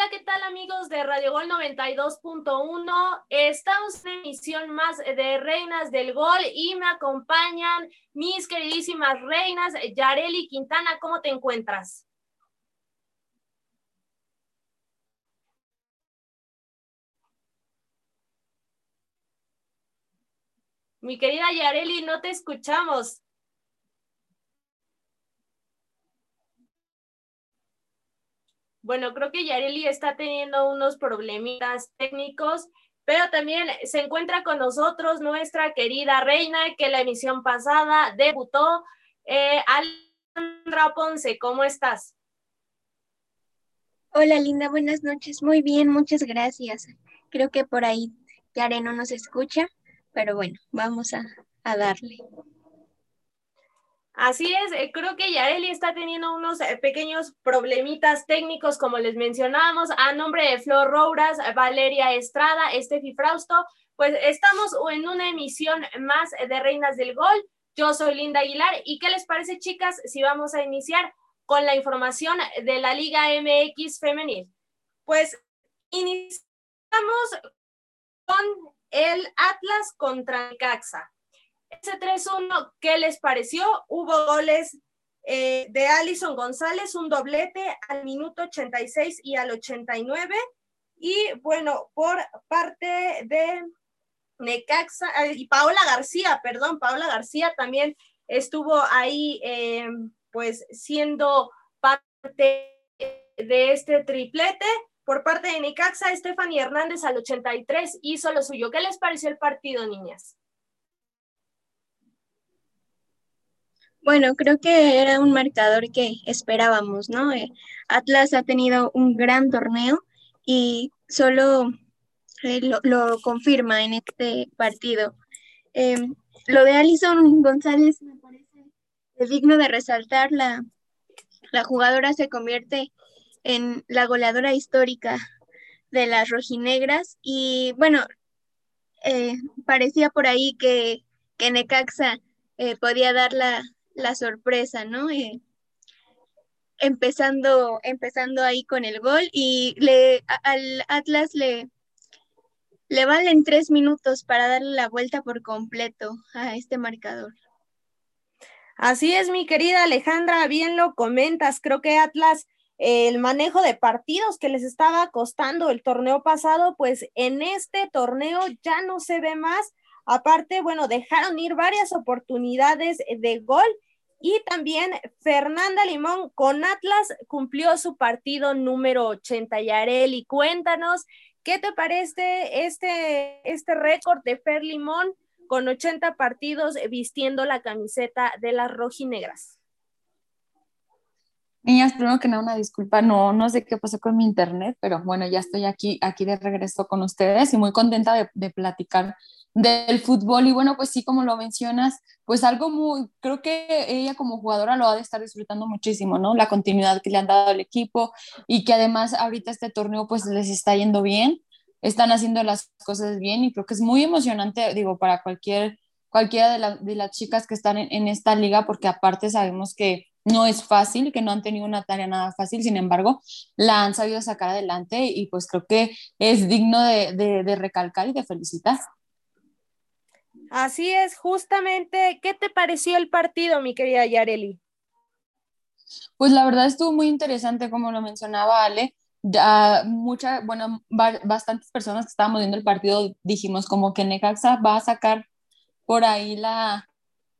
Hola, ¿qué tal amigos de Radio Gol 92.1? Estamos en emisión más de Reinas del Gol y me acompañan mis queridísimas reinas, Yareli Quintana, ¿cómo te encuentras? Mi querida Yareli, no te escuchamos. Bueno, creo que Yareli está teniendo unos problemitas técnicos, pero también se encuentra con nosotros nuestra querida reina que la emisión pasada debutó. Eh, Alondra Ponce, ¿cómo estás? Hola Linda, buenas noches. Muy bien, muchas gracias. Creo que por ahí Yare no nos escucha, pero bueno, vamos a, a darle. Así es, eh, creo que Yareli está teniendo unos eh, pequeños problemitas técnicos, como les mencionábamos, a nombre de Flor Rouras, Valeria Estrada, Estefi Frausto, pues estamos en una emisión más de Reinas del Gol. Yo soy Linda Aguilar y ¿qué les parece, chicas, si vamos a iniciar con la información de la Liga MX femenil? Pues iniciamos con el Atlas contra Caxa. Ese 3-1, ¿qué les pareció? Hubo goles eh, de Alison González, un doblete al minuto 86 y al 89. Y bueno, por parte de Necaxa eh, y Paola García, perdón, Paola García también estuvo ahí eh, pues siendo parte de este triplete. Por parte de Necaxa, Stephanie Hernández al 83 hizo lo suyo. ¿Qué les pareció el partido, niñas? Bueno, creo que era un marcador que esperábamos, ¿no? Eh, Atlas ha tenido un gran torneo y solo eh, lo, confirma en este partido. Em, lo de Alison González me parece digno de resaltar. La, la jugadora se convierte en la goleadora histórica de las rojinegras y bueno, eh, parecía por ahí que, que Necaxa podía dar la, la sorpresa, ¿no? Eh, empezando, empezando ahí con el gol y le, al Atlas le, le valen tres minutos para darle la vuelta por completo a este marcador. Así es, mi querida Alejandra, bien lo comentas. Creo que Atlas, el manejo de partidos que les estaba costando el torneo pasado, pues en este torneo ya no se ve más. Aparte, bueno, dejaron ir varias oportunidades de gol y también Fernanda Limón con Atlas cumplió su partido número 80. Yareli, cuéntanos, ¿qué te parece este, este récord de Fer Limón con 80 partidos vistiendo la camiseta de las rojinegras? Niñas, primero que nada, una disculpa, no, no sé qué pasó con mi internet, pero bueno, ya estoy aquí, aquí de regreso con ustedes y muy contenta de, de platicar del fútbol. Y bueno, pues sí, como lo mencionas, pues algo muy, creo que ella como jugadora lo ha de estar disfrutando muchísimo, ¿no? La continuidad que le han dado al equipo y que además ahorita este torneo pues les está yendo bien, están haciendo las cosas bien y creo que es muy emocionante, digo, para cualquier, cualquiera de, de las chicas que están en, esta liga, porque aparte sabemos que no es fácil, que no han tenido una tarea nada fácil, sin embargo, la han sabido sacar adelante y pues creo que es digno de, de, de recalcar y de felicitar. Así es, justamente, ¿qué te pareció el partido, mi querida Yareli? Pues la verdad estuvo muy interesante, como lo mencionaba Ale. Ya mucha, bueno, bastantes personas que estábamos viendo el partido dijimos como que Necaxa va a sacar por ahí la,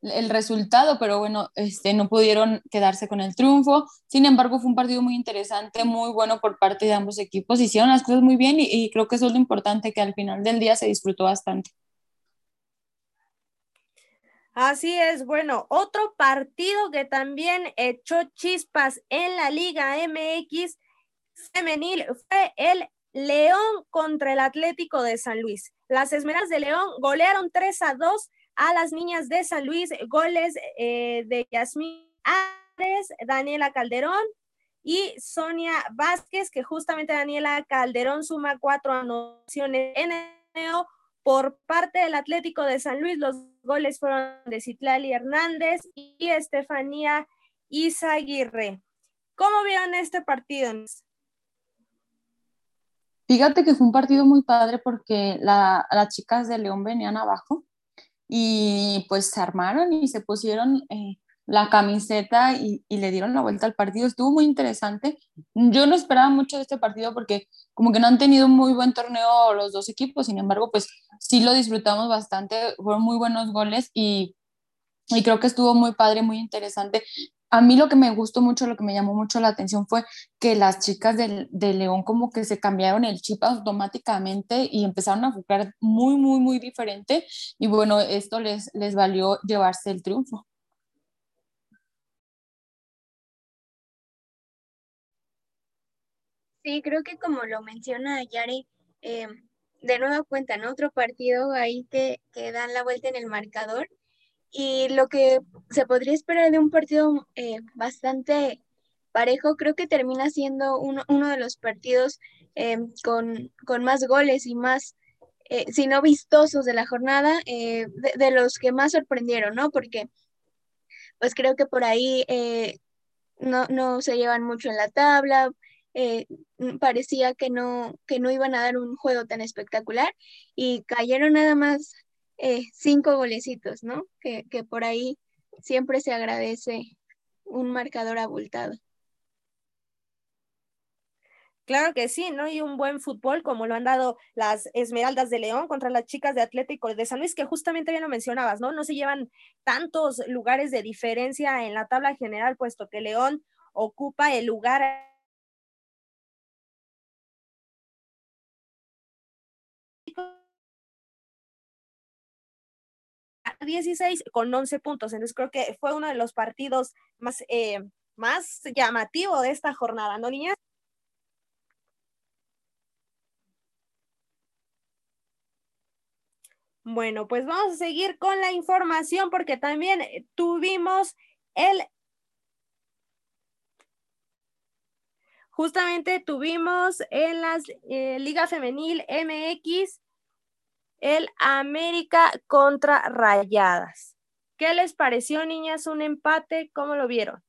el resultado, pero bueno, este, no pudieron quedarse con el triunfo. Sin embargo, fue un partido muy interesante, muy bueno por parte de ambos equipos. Hicieron las cosas muy bien y, y creo que eso es lo importante, que al final del día se disfrutó bastante. Así es, bueno, otro partido que también echó chispas en la Liga MX femenil fue el León contra el Atlético de San Luis. Las Esmeraldas de León golearon 3 a 2 a las niñas de San Luis, goles eh, de Yasmín Ares, Daniela Calderón y Sonia Vázquez, que justamente Daniela Calderón suma cuatro anotaciones en el por parte del Atlético de San Luis, los goles fueron de Citlali Hernández y Estefanía Izaguirre. ¿Cómo vieron este partido? Fíjate que fue un partido muy padre porque las chicas de León venían abajo y pues se armaron y se pusieron eh, la camiseta y, le dieron la vuelta al partido. Estuvo muy interesante. Yo no esperaba mucho de este partido porque como que no han tenido un muy buen torneo los dos equipos, sin embargo, pues sí lo disfrutamos bastante, fueron muy buenos goles y, creo que estuvo muy padre, muy interesante. A mí lo que me gustó mucho, lo que me llamó mucho la atención fue que las chicas de, de León como que se cambiaron el chip automáticamente y empezaron a jugar muy, muy, muy diferente. Y bueno, esto les, les valió llevarse el triunfo. Sí, creo que como lo menciona Yari, eh, de nueva cuenta, ¿no? Otro partido ahí que, que, dan la vuelta en el marcador. Y lo que se podría esperar de un partido eh, bastante parejo, creo que termina siendo uno, uno de los partidos eh, con, con, más goles y más, si no vistosos de la jornada, de, de, los que más sorprendieron, ¿no? Porque pues creo que por ahí no, no se llevan mucho en la tabla, eh, mm, parecía que no, que no iban a dar un juego tan espectacular y cayeron nada más eh, cinco golecitos, ¿no? Que, que por ahí siempre se agradece un marcador abultado. Claro que sí, ¿no? Y un buen fútbol como lo han dado las Esmeraldas de León contra las chicas de Atlético de San Luis, que justamente bien lo mencionabas, ¿no? No se llevan tantos lugares de diferencia en la tabla general, puesto que León ocupa el lugar 16 con 11 puntos. Entonces creo que fue uno de los partidos más, eh, más llamativo de esta jornada, ¿no, niñas? Bueno, pues vamos a seguir con la información porque también tuvimos el... Justamente tuvimos en las eh, Liga Femenil MX el América contra Rayadas. ¿Qué les pareció, niñas? Un empate, ¿cómo lo vieron?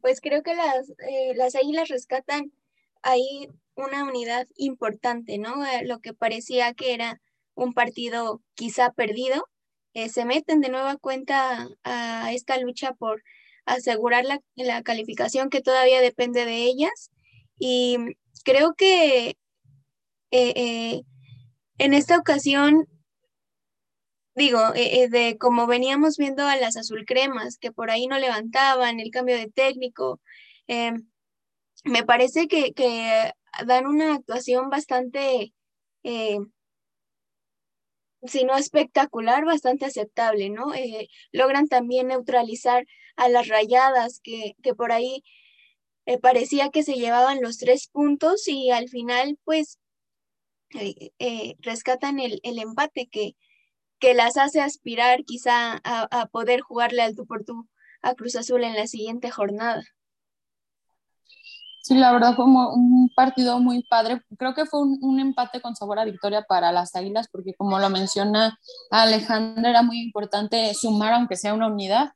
Pues creo que las, eh, las águilas rescatan ahí una unidad importante, ¿no? Eh, lo que parecía que era un partido quizá perdido, eh, se meten de nueva cuenta a esta lucha por asegurar la, la calificación que todavía depende de ellas. Y creo que eh, eh, en esta ocasión, digo, eh, de como veníamos viendo a las azul cremas, que por ahí no levantaban el cambio de técnico, me parece que, dan una actuación bastante, si no espectacular, bastante aceptable, ¿no? logran también neutralizar a las rayadas que, que por ahí parecía que se llevaban los tres puntos y al final, pues eh, eh, rescatan el, empate que, que las hace aspirar quizá a, poder jugarle al tú por tú a Cruz Azul en la siguiente jornada. Sí, la verdad fue un partido muy padre. Creo que fue un, empate con sabor a victoria para las Águilas, porque como lo menciona Alejandra, era muy importante sumar, aunque sea una unidad.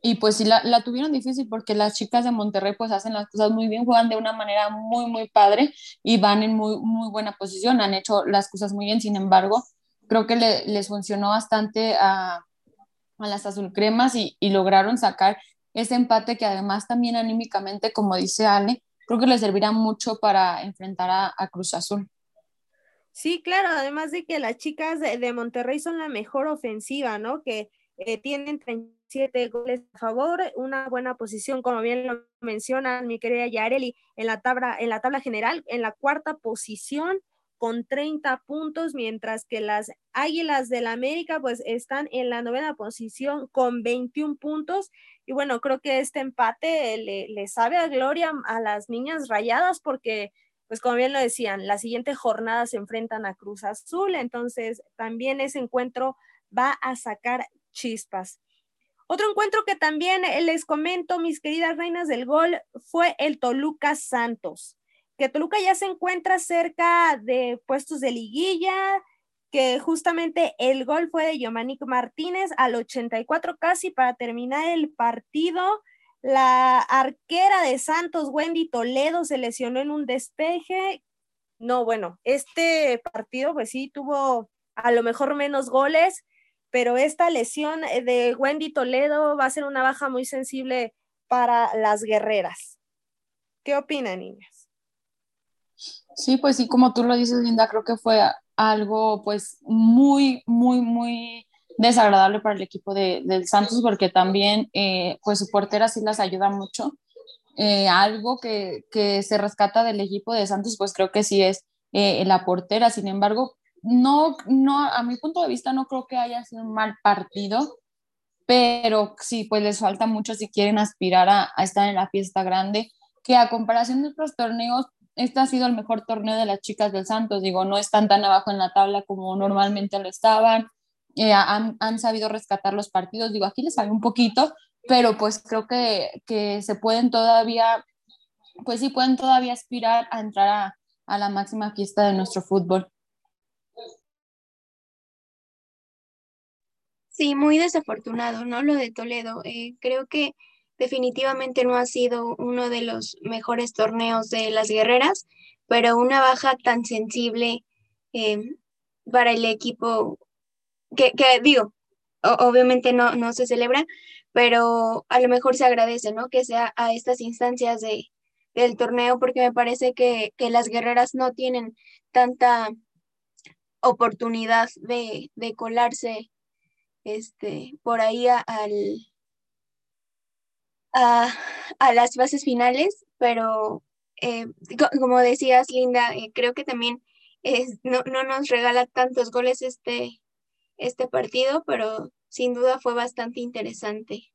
Y pues sí, la, la, tuvieron difícil porque las chicas de Monterrey pues hacen las cosas muy bien, juegan de una manera muy, muy padre y van en muy, muy buena posición, han hecho las cosas muy bien, sin embargo, creo que le, les funcionó bastante a, a las azulcremas y, y lograron sacar ese empate que además también anímicamente, como dice Ale, creo que les servirá mucho para enfrentar a, a Cruz Azul. Sí, claro, además de que las chicas de, de Monterrey son la mejor ofensiva, ¿no? Que eh, tienen 37 goles a favor, una buena posición, como bien lo mencionan mi querida Yareli, en la tabla, en la tabla general, en la cuarta posición con 30 puntos, mientras que las Águilas del la América pues están en la novena posición con 21 puntos. Y bueno, creo que este empate le, le sabe a gloria a las niñas rayadas porque pues como bien lo decían, la siguiente jornada se enfrentan a Cruz Azul, entonces también ese encuentro va a sacar chispas. Otro encuentro que también les comento, mis queridas reinas del gol, fue el Toluca Santos, que Toluca ya se encuentra cerca de puestos de liguilla, que justamente el gol fue de Yomanic Martínez al 84 casi para terminar el partido. La arquera de Santos, Wendy Toledo, se lesionó en un despeje. No, bueno, este partido pues sí tuvo a lo mejor menos goles, pero esta lesión de Wendy Toledo va a ser una baja muy sensible para las guerreras. ¿Qué opinan, niñas? Sí, pues sí, como tú lo dices, Linda, creo que fue algo pues muy, muy, muy desagradable para el equipo de, del Santos porque también eh, pues su portera sí las ayuda mucho. Eh, algo que, que, se rescata del equipo de Santos pues creo que sí es eh, la portera, sin embargo, no, no, a mi punto de vista no creo que haya sido un mal partido, pero sí, pues les falta mucho si quieren aspirar a, estar en la fiesta grande, que a comparación de otros torneos, este ha sido el mejor torneo de las chicas del Santos, digo, no están tan abajo en la tabla como normalmente lo estaban, eh, han, han, sabido rescatar los partidos. Digo, aquí les sale un poquito, pero pues creo que, que, se pueden todavía, pues sí pueden todavía aspirar a entrar a, a la máxima fiesta de nuestro fútbol. Sí, muy desafortunado, ¿no? Lo de Toledo. Eh, creo que definitivamente no ha sido uno de los mejores torneos de las guerreras, pero una baja tan sensible eh, para el equipo que, digo, obviamente no, no se celebra, pero a lo mejor se agradece, ¿no? Que sea a estas instancias de, del torneo, porque me parece que, que las guerreras no tienen tanta oportunidad de, de colarse este, por ahí a, al, a, a, las fases finales, pero eh, como decías, Linda, eh, creo que también es, no, no nos regala tantos goles este, este partido, pero sin duda fue bastante interesante.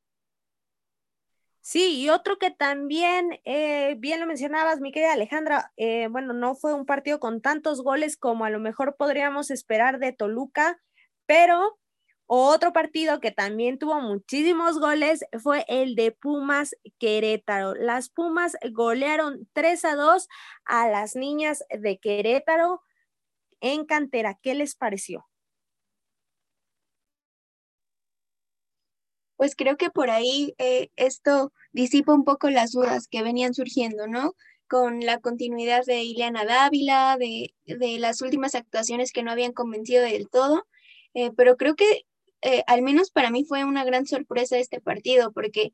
Sí, y otro que también, eh, bien lo mencionabas, mi querida Alejandra, bueno, no fue un partido con tantos goles como a lo mejor podríamos esperar de Toluca, pero otro partido que también tuvo muchísimos goles fue el de Pumas Querétaro. Las Pumas golearon 3 a 2 a las niñas de Querétaro en cantera. ¿Qué les pareció? pues creo que por ahí eh, esto disipa un poco las dudas que venían surgiendo, ¿no? Con la continuidad de Ileana Dávila, de, de las últimas actuaciones que no habían convencido del todo, eh, pero creo que eh, al menos para mí fue una gran sorpresa este partido, porque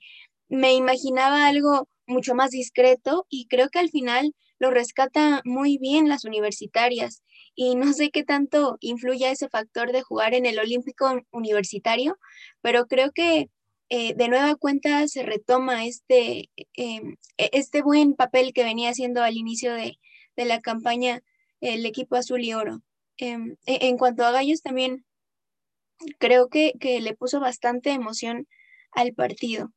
me imaginaba algo mucho más discreto y creo que al final lo rescata muy bien las universitarias y no sé qué tanto influye ese factor de jugar en el Olímpico Universitario, pero creo que eh, de nueva cuenta se retoma este, em, e, este buen papel que venía haciendo al inicio de, la campaña el equipo azul y oro. Em, e, en cuanto a Gallos, también creo que, que le puso bastante emoción al partido.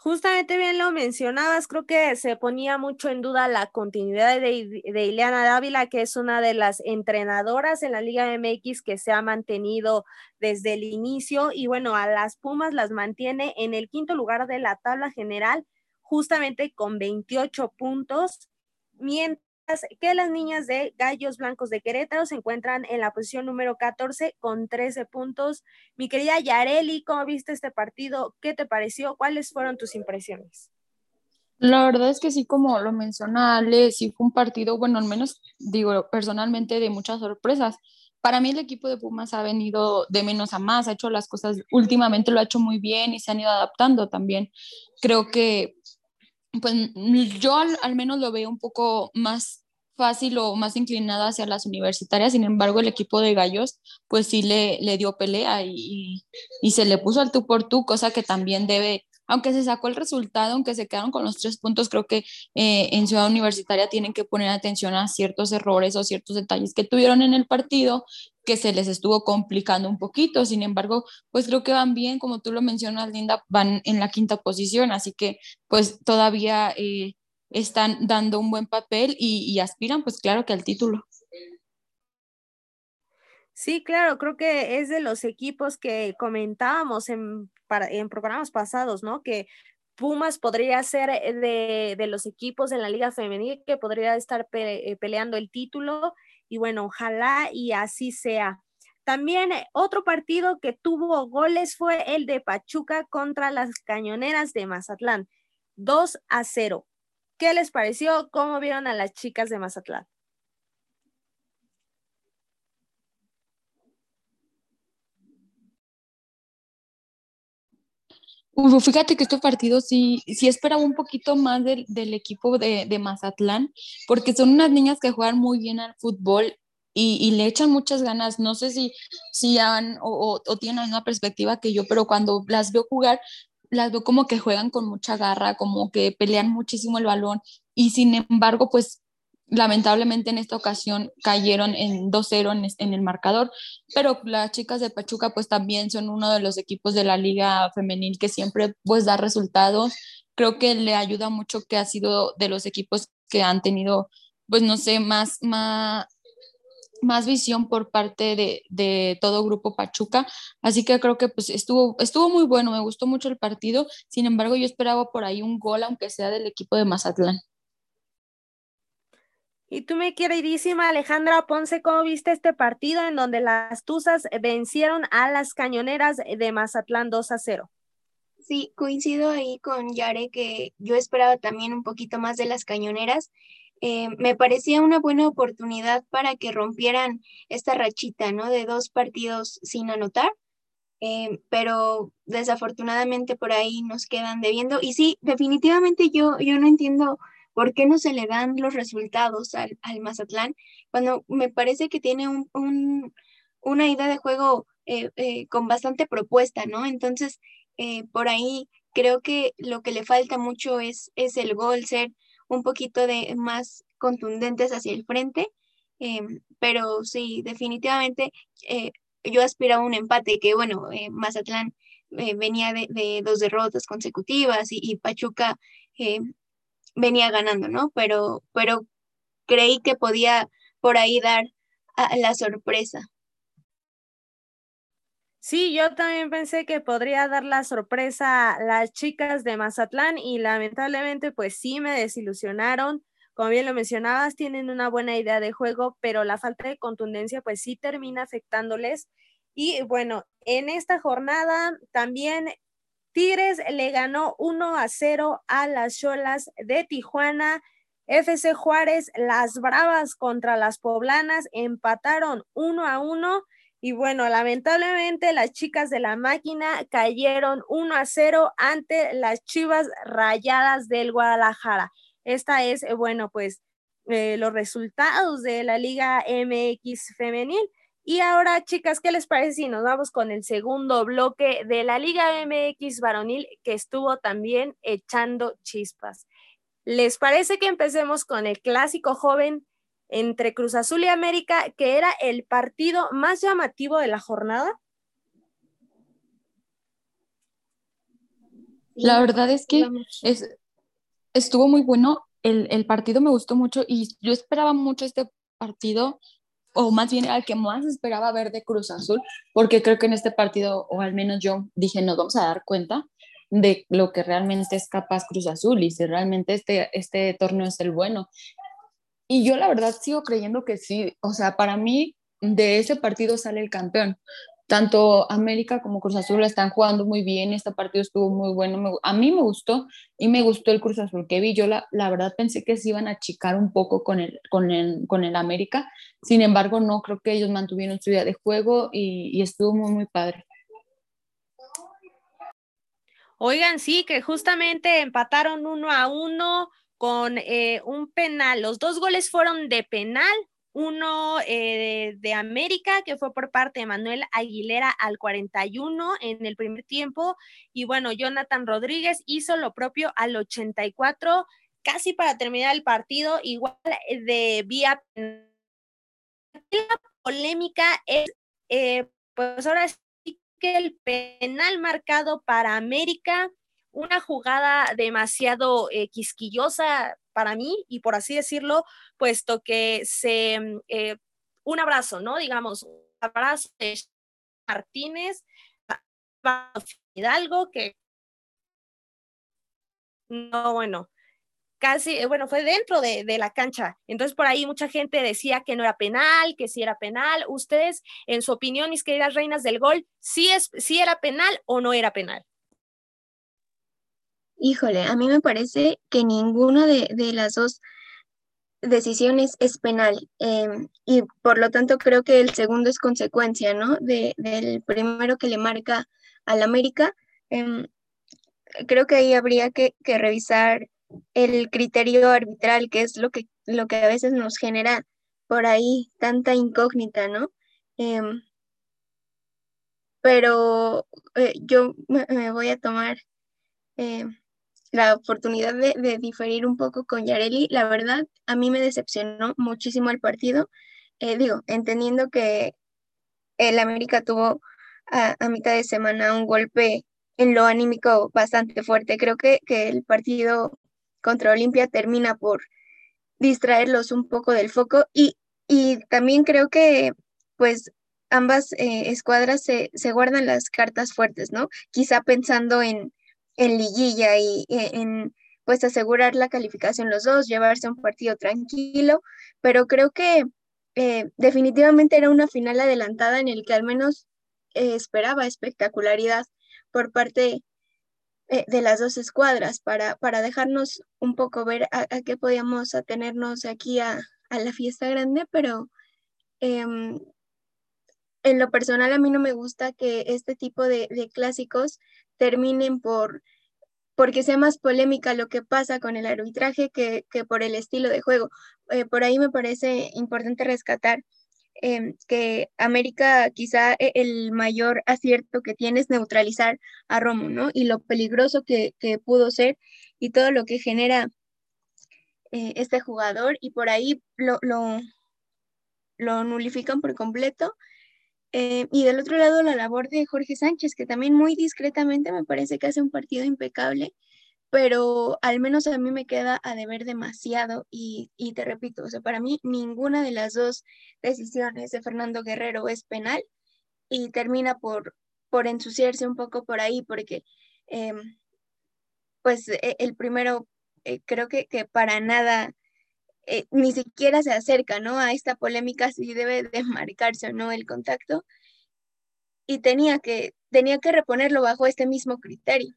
Justamente bien lo mencionabas, creo que se ponía mucho en duda la continuidad de, de Ileana Dávila, que es una de las entrenadoras en la Liga MX que se ha mantenido desde el inicio y bueno, a las Pumas las mantiene en el quinto lugar de la tabla general, justamente con 28 puntos, mientras que las niñas de Gallos Blancos de Querétaro se encuentran en la posición número 14 con 13 puntos. Mi querida Yareli, ¿cómo viste este partido? ¿Qué te pareció? ¿Cuáles fueron tus impresiones? La verdad es que sí, como lo menciona Ale, sí fue un partido, bueno, al menos digo personalmente de muchas sorpresas. Para mí el equipo de Pumas ha venido de menos a más, ha hecho las cosas, últimamente lo ha hecho muy bien y se han ido adaptando también. Creo que pues yo al, menos lo veo un poco más fácil o más inclinada hacia las universitarias, sin embargo el equipo de Gallos pues sí le, le dio pelea y, y, se le puso al tú por tú, cosa que también debe, aunque se sacó el resultado, aunque se quedaron con los tres puntos, creo que eh, en Ciudad Universitaria tienen que poner atención a ciertos errores o ciertos detalles que tuvieron en el partido que se les estuvo complicando un poquito. Sin embargo, pues creo que van bien, como tú lo mencionas, Linda, van en la quinta posición, así que pues todavía eh, están dando un buen papel y, aspiran pues claro que al título. Sí, claro, creo que es de los equipos que comentábamos en, en programas pasados, ¿no? Que Pumas podría ser de, de, los equipos en la Liga Femenil que podría estar eh, peleando el título y bueno, ojalá y así sea. También eh, otro partido que tuvo goles fue el de Pachuca contra las Cañoneras de Mazatlán, 2 a 0. ¿Qué les pareció? ¿Cómo vieron a las chicas de Mazatlán? Fíjate que este partido sí, sí esperaba un poquito más del, del equipo de, de, Mazatlán, porque son unas niñas que juegan muy bien al fútbol y, y le echan muchas ganas. No sé si, si han o, o, tienen la misma perspectiva que yo, pero cuando las veo jugar, las veo como que juegan con mucha garra, como que pelean muchísimo el balón y sin embargo, pues lamentablemente en esta ocasión cayeron en 2-0 en, en, el marcador, pero las chicas de Pachuca pues también son uno de los equipos de la liga femenil que siempre pues da resultados. Creo que le ayuda mucho que ha sido de los equipos que han tenido pues no sé, más, más, más visión por parte de, de, todo grupo Pachuca, así que creo que pues estuvo, estuvo muy bueno, me gustó mucho el partido, sin embargo yo esperaba por ahí un gol, aunque sea del equipo de Mazatlán. Y tú, mi queridísima Alejandra Ponce, ¿cómo viste este partido en donde las Tuzas vencieron a las Cañoneras de Mazatlán 2 a 0? Sí, coincido ahí con Yare que yo esperaba también un poquito más de las Cañoneras. Eh, me parecía una buena oportunidad para que rompieran esta rachita, ¿no? De dos partidos sin anotar. Eh, pero desafortunadamente por ahí nos quedan debiendo. Y sí, definitivamente yo, yo no entiendo ¿Por qué no se le dan los resultados al, Mazatlán cuando me parece que tiene un, una idea de juego eh, eh, con bastante propuesta, ¿no? Entonces, eh, por ahí creo que lo que le falta mucho es, es el gol, ser un poquito de más contundentes hacia el frente, pero sí, definitivamente yo aspiraba a un empate, que bueno, Mazatlán venía de, dos derrotas consecutivas y, y Pachuca venía ganando, ¿no? Pero, pero creí que podía por ahí dar la sorpresa. Sí, yo también pensé que podría dar la sorpresa a las chicas de Mazatlán y lamentablemente pues sí me desilusionaron. Como bien lo mencionabas, tienen una buena idea de juego, pero la falta de contundencia pues sí termina afectándoles. Y bueno, en esta jornada también Tigres le ganó 1 a 0 a las Cholas de Tijuana. FC Juárez, las Bravas contra las Poblanas empataron 1 a 1. Y bueno, lamentablemente las chicas de la máquina cayeron 1 a 0 ante las Chivas Rayadas del Guadalajara. Esta es, eh, bueno, pues eh, los resultados de la Liga MX femenil. Y ahora, chicas, ¿qué les parece si nos vamos con el segundo bloque de la Liga MX varonil que estuvo también echando chispas? ¿Les parece que empecemos con el clásico joven entre Cruz Azul y América, que era el partido más llamativo de la jornada? La verdad es que es, estuvo muy bueno, el, el partido me gustó mucho y yo esperaba mucho este partido o más bien al que más esperaba ver de Cruz Azul, porque creo que en este partido, o al menos yo dije, nos vamos a dar cuenta de lo que realmente es capaz Cruz Azul y si realmente este, este torneo es el bueno. Y yo la verdad sigo creyendo que sí, o sea, para mí de ese partido sale el campeón, tanto América como Cruz Azul están jugando muy bien, este partido estuvo muy bueno, a mí me gustó y me gustó el Cruz Azul que vi, yo la, la verdad pensé que se iban a achicar un poco con el, con, el, con el América, sin embargo no, creo que ellos mantuvieron su idea de juego y, y estuvo muy, muy padre. Oigan, sí, que justamente empataron uno a uno con eh, un penal. Los dos goles fueron de penal, uno eh, de América, que fue por parte de Manuel Aguilera al 41 en el primer tiempo. Y bueno, Jonathan Rodríguez hizo lo propio al 84, casi para terminar el partido, igual de vía. La polémica es, eh, pues ahora sí que el penal marcado para América, una jugada demasiado eh, quisquillosa para mí y por así decirlo, puesto que se, mm, eh, un abrazo, ¿no? Digamos, un abrazo de Martínez, Hidalgo, que no, bueno, casi, eh, bueno, fue dentro de, la cancha. Entonces por ahí mucha gente decía que no era penal, que sí era penal. Ustedes, en su opinión, mis queridas reinas del gol, ¿sí, es, sí era penal o no era penal? Híjole, a mí me parece que ninguna de, las dos decisiones es penal em, y por lo tanto creo que el segundo es consecuencia, ¿no? De, del primero que le marca al América. Em, creo que ahí habría que, revisar el criterio arbitral, que es lo que, lo que a veces nos genera por ahí tanta incógnita, ¿no? Em, pero eh, yo me, voy a tomar la oportunidad de, diferir un poco con Yareli. La verdad, a mí me decepcionó muchísimo el partido. Eh, digo, entendiendo que el América tuvo a, mitad de semana un golpe en lo anímico bastante fuerte. Creo que, que el partido contra Olimpia termina por distraerlos un poco del foco y, y también creo que pues ambas eh, escuadras se, guardan las cartas fuertes, ¿no? Quizá pensando en, en liguilla y e, en pues asegurar la calificación los dos, llevarse un partido tranquilo, pero creo que eh, definitivamente era una final adelantada en el que al menos eh, esperaba espectacularidad por parte eh, de las dos escuadras para, para dejarnos un poco ver a, qué podíamos atenernos aquí a, la fiesta grande, pero em, en lo personal a mí no me gusta que este tipo de, clásicos terminen por porque sea más polémica lo que pasa con el arbitraje que, por el estilo de juego. Eh, por ahí me parece importante rescatar Em, que América quizá e, el mayor acierto que tiene es neutralizar a Romo, ¿no? Y lo peligroso que, pudo ser y todo lo que genera eh, este jugador y por ahí lo, lo, nulifican por completo. Eh, y del otro lado la labor de Jorge Sánchez, que también muy discretamente me parece que hace un partido impecable pero al menos a mí me queda a deber demasiado y, te repito, o sea, para mí ninguna de las dos decisiones de Fernando Guerrero es penal y termina por, por ensuciarse un poco por ahí porque em, pues e, el primero eh, creo que, para nada eh, ni siquiera se acerca, ¿no? A esta polémica si debe de marcarse o no el contacto y tenía que, tenía que reponerlo bajo este mismo criterio.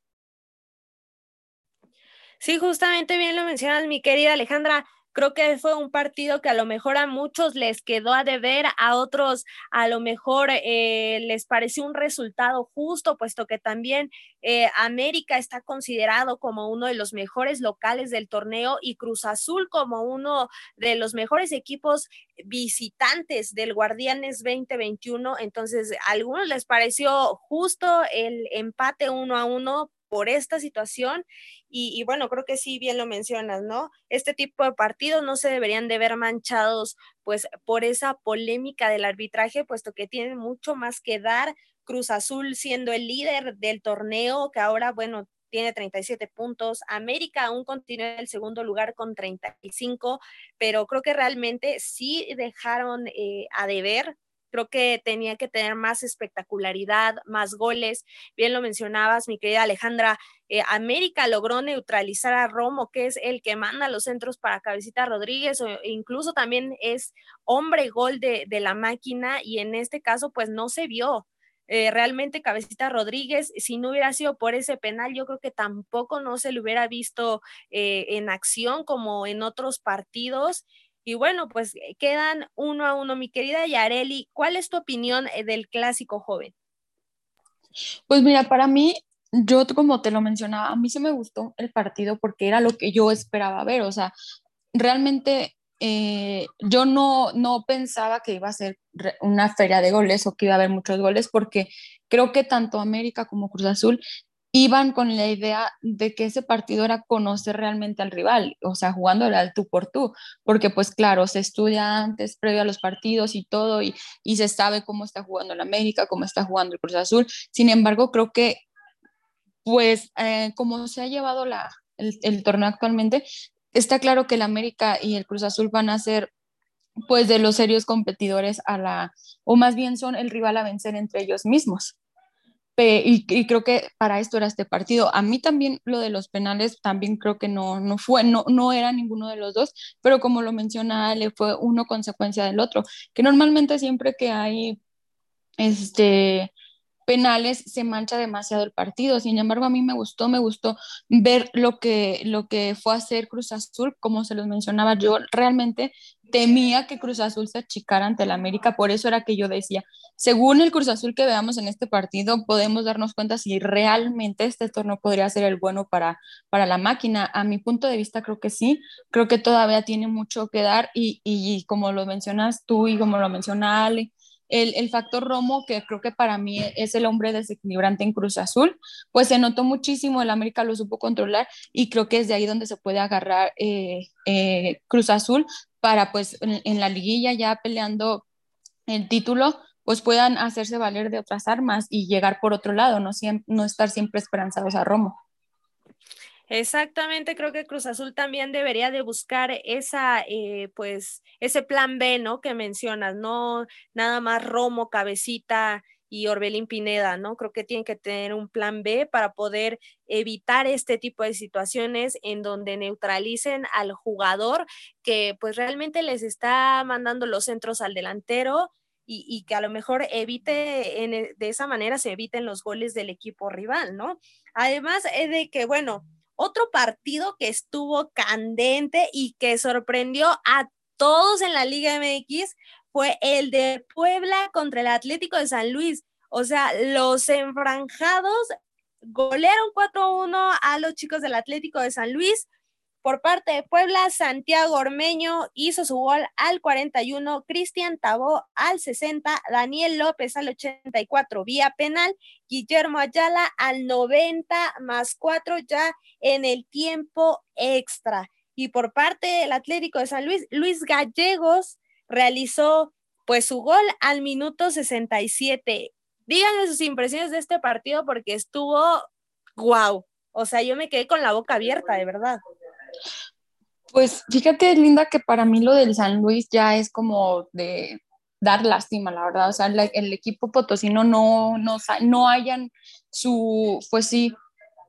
Sí, justamente bien lo mencionas, mi querida Alejandra. Creo que fue un partido que a lo mejor a muchos les quedó a deber, a otros a lo mejor eh, les pareció un resultado justo, puesto que también eh, América está considerado como uno de los mejores locales del torneo y Cruz Azul como uno de los mejores equipos visitantes del Guardianes 2021. Entonces, a algunos les pareció justo el empate uno a uno por esta situación y, bueno, creo que sí, bien lo mencionas, ¿no? Este tipo de partidos no se deberían de ver manchados pues por esa polémica del arbitraje, puesto que tienen mucho más que dar. Cruz Azul siendo el líder del torneo, que ahora, bueno, tiene 37 puntos. América aún continúa en el segundo lugar con 35, pero creo que realmente sí dejaron eh, a deber Creo que tenía que tener más espectacularidad, más goles. Bien lo mencionabas, mi querida Alejandra. Eh, América logró neutralizar a Romo, que es el que manda los centros para Cabecita Rodríguez, o incluso también es hombre gol de, la máquina, y en este caso, pues no se vio. Eh, realmente Cabecita Rodríguez, si no hubiera sido por ese penal, yo creo que tampoco no se le hubiera visto eh, en acción como en otros partidos. Y bueno, pues eh, quedan uno a uno. Mi querida Yareli, ¿cuál es tu opinión eh, del clásico joven? Pues mira, para mí, yo como te lo mencionaba, a mí se me gustó el partido porque era lo que yo esperaba ver. O sea, realmente eh, yo no, no pensaba que iba a ser una feria de goles o que iba a haber muchos goles porque creo que tanto América como Cruz Azul iban con la idea de que ese partido era conocer realmente al rival, o sea, jugando al tú por tú, porque pues claro, se estudia antes, previo a los partidos y todo, y, se sabe cómo está jugando el América, cómo está jugando el Cruz Azul. Sin embargo, creo que pues eh, como se ha llevado la, el, el torneo actualmente, está claro que el América y el Cruz Azul van a ser pues de los serios competidores a la, o más bien son el rival a vencer entre ellos mismos y, creo que para esto era este partido. A mí también lo de los penales también creo que no, no fue, no, no era ninguno de los dos, pero como lo menciona Ale, fue uno consecuencia del otro, que normalmente siempre que hay este penales se mancha demasiado el partido. Sin embargo, a mí me gustó, me gustó ver lo que, lo que fue hacer Cruz Azul, como se los mencionaba, yo realmente temía que Cruz Azul se achicara ante el América, por eso era que yo decía, según el Cruz Azul que veamos en este partido, podemos darnos cuenta si realmente este torneo podría ser el bueno para, para la máquina. A mi punto de vista creo que sí, creo que todavía tiene mucho que dar y, y como lo mencionas tú y como lo menciona Ale, el, factor Romo, que creo que para mí es el hombre desequilibrante en Cruz Azul, pues se notó muchísimo, el América lo supo controlar y creo que es de ahí donde se puede agarrar eh, eh, Cruz Azul para pues en, la liguilla ya peleando el título, pues puedan hacerse valer de otras armas y llegar por otro lado, no, no estar siempre esperanzados a Romo. Exactamente, creo que Cruz Azul también debería de buscar esa, eh, pues, ese plan B, ¿no? Que mencionas, no nada más Romo, Cabecita y Orbelín Pineda, ¿no? Creo que tienen que tener un plan B para poder evitar este tipo de situaciones en donde neutralicen al jugador que pues realmente les está mandando los centros al delantero y, que a lo mejor evite, en, de esa manera se eviten los goles del equipo rival, ¿no? Además es de que, bueno, otro partido que estuvo candente y que sorprendió a todos en la Liga MX fue el de Puebla contra el Atlético de San Luis. O sea, los enfranjados golearon 4-1 a los chicos del Atlético de San Luis. Por parte de Puebla, Santiago Ormeño hizo su gol al 41, Cristian Tabó al 60, Daniel López al 84 vía penal, Guillermo Ayala al 90 más 4 ya en el tiempo extra. Y por parte del Atlético de San Luis, Luis Gallegos realizó pues su gol al minuto 67. Díganme sus impresiones de este partido porque estuvo guau. O sea, yo me quedé con la boca abierta, de verdad. Pues fíjate, Linda, que para mí lo del San Luis ya es como de dar lástima, la verdad. O sea, el equipo potosino no, no, no hayan su, pues sí,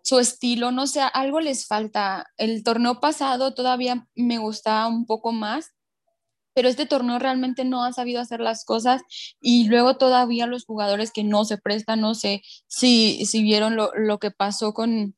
su estilo, no sé, algo les falta. El torneo pasado todavía me gustaba un poco más, pero este torneo realmente no ha sabido hacer las cosas y luego todavía los jugadores que no se prestan, no sé si, si vieron lo, lo que pasó con,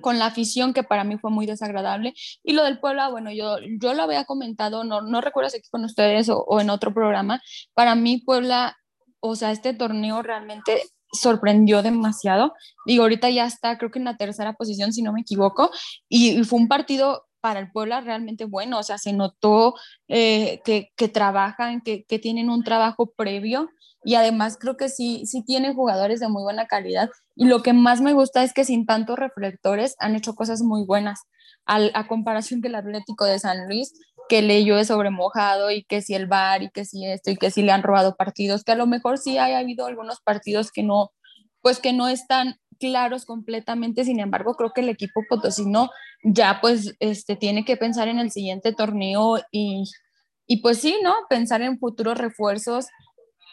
con la afición que para mí fue muy desagradable. Y lo del Puebla, bueno, yo, yo lo había comentado, no, no recuerdo si con ustedes o en otro programa, para mí Puebla, o sea, este torneo realmente sorprendió demasiado. Digo, ahorita ya está, creo que en la tercera posición, si no me equivoco, y, fue un partido para el Puebla realmente bueno, o sea, se notó eh, que, trabajan, que, tienen un trabajo previo y además creo que sí, sí tienen jugadores de muy buena calidad y lo que más me gusta es que sin tantos reflectores han hecho cosas muy buenas, a comparación que el Atlético de San Luis, que leyó de sobremojado y que si el VAR y que si esto y que si le han robado partidos, que a lo mejor sí haya habido algunos partidos que no, pues que no están claros completamente, sin embargo creo que el equipo potosino ya pues este, tiene que pensar en el siguiente torneo y, y pues sí, ¿no? Pensar en futuros refuerzos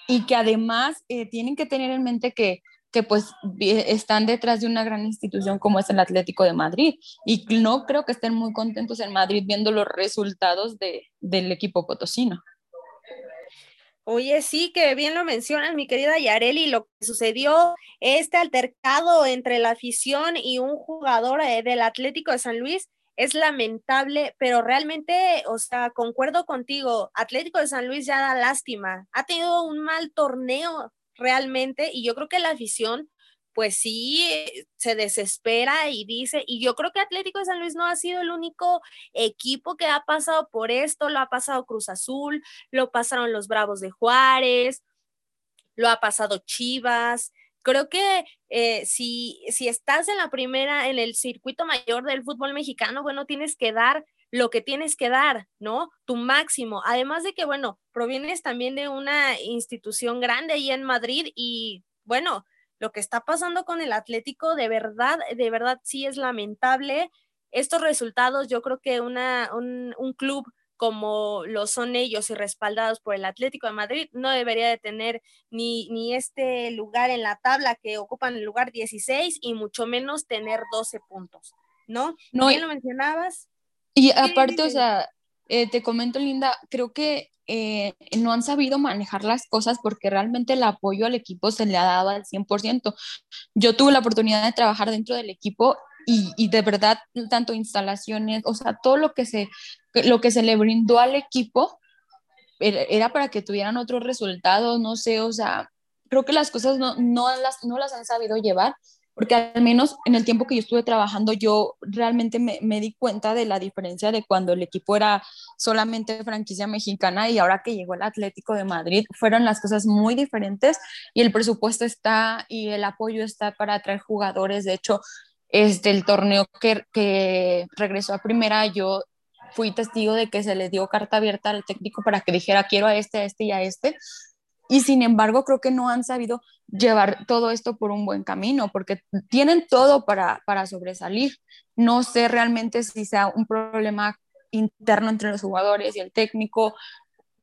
y que además eh, tienen que tener en mente que, que pues están detrás de una gran institución como es el Atlético de Madrid y no creo que estén muy contentos en Madrid viendo los resultados de, del equipo potosino. Oye, sí, que bien lo mencionas, mi querida Yareli, lo que sucedió, este altercado entre la afición y un jugador eh, del Atlético de San Luis, es lamentable, pero realmente, o sea, concuerdo contigo, Atlético de San Luis ya da lástima, ha tenido un mal torneo realmente y yo creo que la afición pues sí se desespera y dice, y yo creo que Atlético de San Luis no ha sido el único equipo que ha pasado por esto, lo ha pasado Cruz Azul, lo pasaron los Bravos de Juárez, lo ha pasado Chivas, creo que eh, si, si estás en la primera, en el circuito mayor del fútbol mexicano, bueno, tienes que dar lo que tienes que dar, ¿no? Tu máximo. Además de que, bueno, provienes también de una institución grande ahí en Madrid y, bueno, lo que está pasando con el Atlético, de verdad, de verdad sí es lamentable. Estos resultados, yo creo que una, un, un club como lo son ellos y respaldados por el Atlético de Madrid, no debería de tener ni, ni este lugar en la tabla que ocupan el lugar 16 y mucho menos tener 12 puntos, ¿no? No, ¿Bien lo mencionabas? Y aparte, o sea, eh, te comento, Linda, creo que eh, no han sabido manejar las cosas porque realmente el apoyo al equipo se le ha dado al 100%. Yo tuve la oportunidad de trabajar dentro del equipo y, y, de verdad, tanto instalaciones, o sea, todo lo que se, lo que se le brindó al equipo era para que tuvieran otros resultados, no sé, o sea, creo que las cosas no, no, las, no las han sabido llevar porque al menos en el tiempo que yo estuve trabajando, yo realmente me, di cuenta de la diferencia de cuando el equipo era solamente franquicia mexicana y ahora que llegó el Atlético de Madrid, fueron las cosas muy diferentes y el presupuesto está y el apoyo está para atraer jugadores. De hecho, este, el torneo que, que regresó a primera, yo fui testigo de que se le dio carta abierta al técnico para que dijera quiero a este, a este y a este y sin embargo creo que no han sabido llevar todo esto por un buen camino, porque tienen todo para, para sobresalir. No sé realmente si sea un problema interno entre los jugadores y el técnico.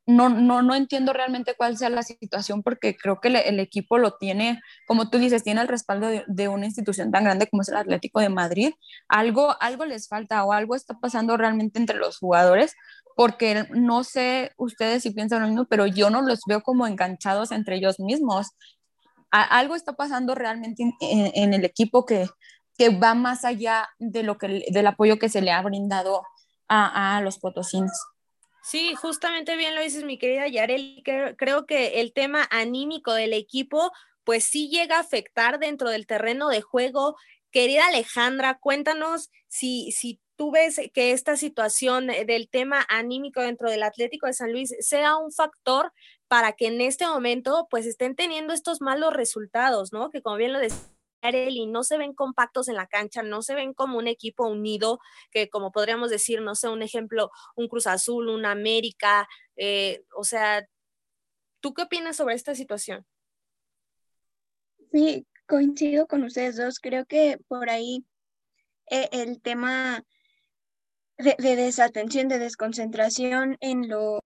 No, no, no entiendo realmente cuál sea la situación porque creo que el, equipo lo tiene, como tú dices, tiene el respaldo de, de, una institución tan grande como es el Atlético de Madrid. Algo, algo les falta o algo está pasando realmente entre los jugadores porque no sé ustedes si piensan lo mismo, pero yo no los veo como enganchados entre ellos mismos. algo está pasando realmente en, el equipo que, que, va más allá de lo que, del apoyo que se le ha brindado a, a los potosinos. Sí, justamente bien lo dices, mi querida Yarel. Creo que el tema anímico del equipo, pues sí llega a afectar dentro del terreno de juego. Querida Alejandra, cuéntanos si, si tú ves que esta situación del tema anímico dentro del Atlético de San Luis sea un factor para que en este momento pues estén teniendo estos malos resultados, ¿no? Que como bien lo decía y no se ven compactos en la cancha, no se ven como un equipo unido, que como podríamos decir, no sé, un ejemplo, un Cruz Azul, un América, eh, o sea, ¿tú qué opinas sobre esta situación? Sí, coincido con ustedes dos, creo que por ahí eh, el tema de, desatención, de desconcentración en lo,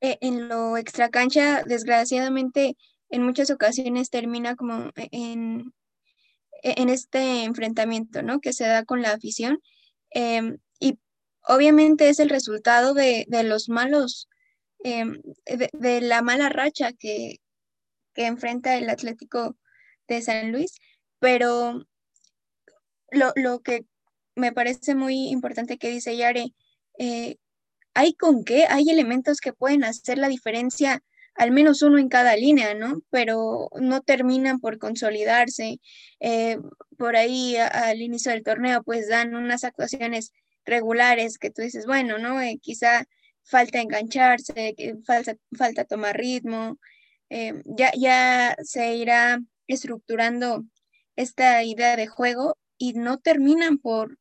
e, en lo extracancha, desgraciadamente en muchas ocasiones termina como e, en, e, en este enfrentamiento, ¿no? Que se da con la afición. Em, y obviamente es el resultado de, los malos, em, de, la mala racha que, que enfrenta el Atlético de San Luis, pero lo, lo que me parece muy importante que dice Yare, eh, hay con qué, hay elementos que pueden hacer la diferencia, al menos uno en cada línea, ¿no? Pero no terminan por consolidarse. Eh, por ahí al inicio del torneo, pues dan unas actuaciones regulares que tú dices, bueno, ¿no? Eh, quizá falta engancharse, falta, falta tomar ritmo, ya, ya se irá estructurando esta idea de juego y no terminan por,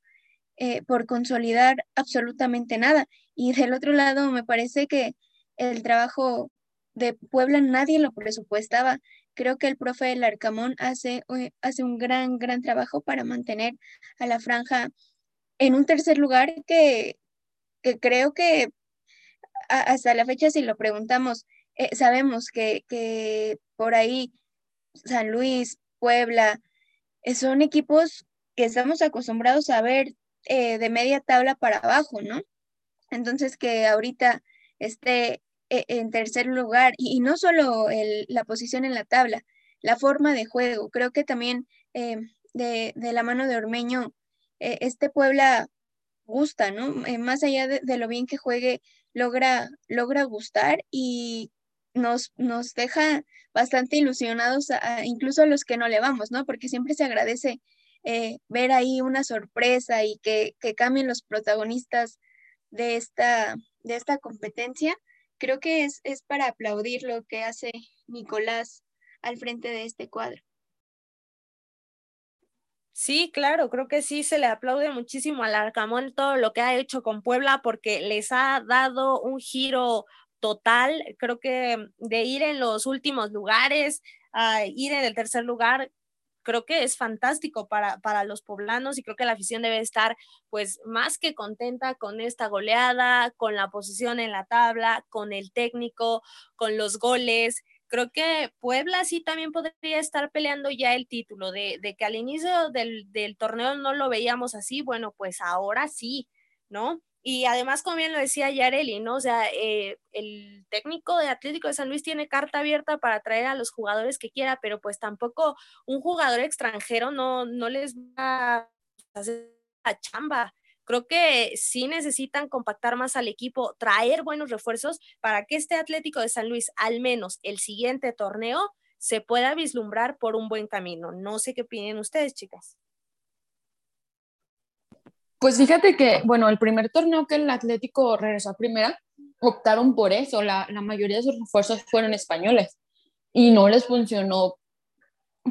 eh, por consolidar absolutamente nada. Y del otro lado, me parece que el trabajo de Puebla nadie lo presupuestaba. Creo que el profe del Arcamón hace, hace un gran, gran trabajo para mantener a la franja en un tercer lugar que, creo que hasta la fecha, si lo preguntamos, eh, sabemos que, que, por ahí San Luis, Puebla, eh, son equipos que estamos acostumbrados a ver eh, de media tabla para abajo, ¿no? Entonces que ahorita esté eh, en tercer lugar y, no solo la posición en la tabla, la forma de juego. Creo que también eh, de, la mano de Ormeño, este Puebla gusta, ¿no? más allá de, lo bien que juegue, logra, logra gustar y nos, nos deja bastante ilusionados, incluso a los que no le vamos, ¿no? Porque siempre se agradece eh, ver ahí una sorpresa y que, cambien los protagonistas de esta, de esta competencia, creo que es, es para aplaudir lo que hace Nicolás al frente de este cuadro. Sí, claro, creo que sí se le aplaude muchísimo al Arcamón todo lo que ha hecho con Puebla porque les ha dado un giro total, creo que de ir en los últimos lugares a ir en el tercer lugar, creo que es fantástico para, para los poblanos y creo que la afición debe estar pues más que contenta con esta goleada, con la posición en la tabla, con el técnico, con los goles. Creo que Puebla sí también podría estar peleando ya el título, de, de que al inicio del, del torneo no lo veíamos así, bueno, pues ahora sí, ¿no? Y además, como bien lo decía Yareli, ¿no? O sea, eh, el técnico de Atlético de San Luis tiene carta abierta para traer a los jugadores que quiera, pero pues tampoco un jugador extranjero no, no les va a hacer la chamba. Creo que sí necesitan compactar más al equipo, traer buenos refuerzos para que este Atlético de San Luis, al menos el siguiente torneo, se pueda vislumbrar por un buen camino. No sé qué opinen ustedes, chicas. Pues fíjate que, bueno, el primer torneo que el Atlético regresó a primera, optaron por eso, la, la mayoría de sus refuerzos fueron españoles y no les funcionó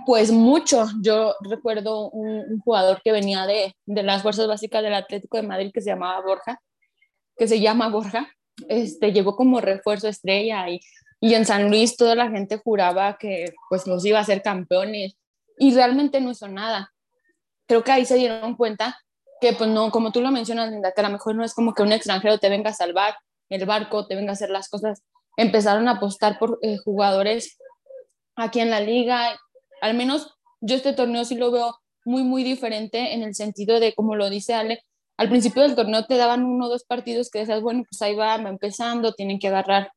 pues mucho. Yo recuerdo un, jugador que venía de, de, las fuerzas básicas del Atlético de Madrid que se llamaba Borja, que se llama Borja, este, llegó como refuerzo estrella y, y en San Luis toda la gente juraba que pues nos iba a ser campeones y realmente no hizo nada. Creo que ahí se dieron cuenta que pues no, como tú lo mencionas, Linda, que a lo mejor no es como que un extranjero te venga a salvar el barco, te venga a hacer las cosas. Empezaron a apostar por eh, jugadores aquí en la liga. Al menos yo este torneo sí lo veo muy, muy diferente en el sentido de, como lo dice Ale, al principio del torneo te daban uno o dos partidos que decías, bueno, pues ahí va, va empezando, tienen que agarrar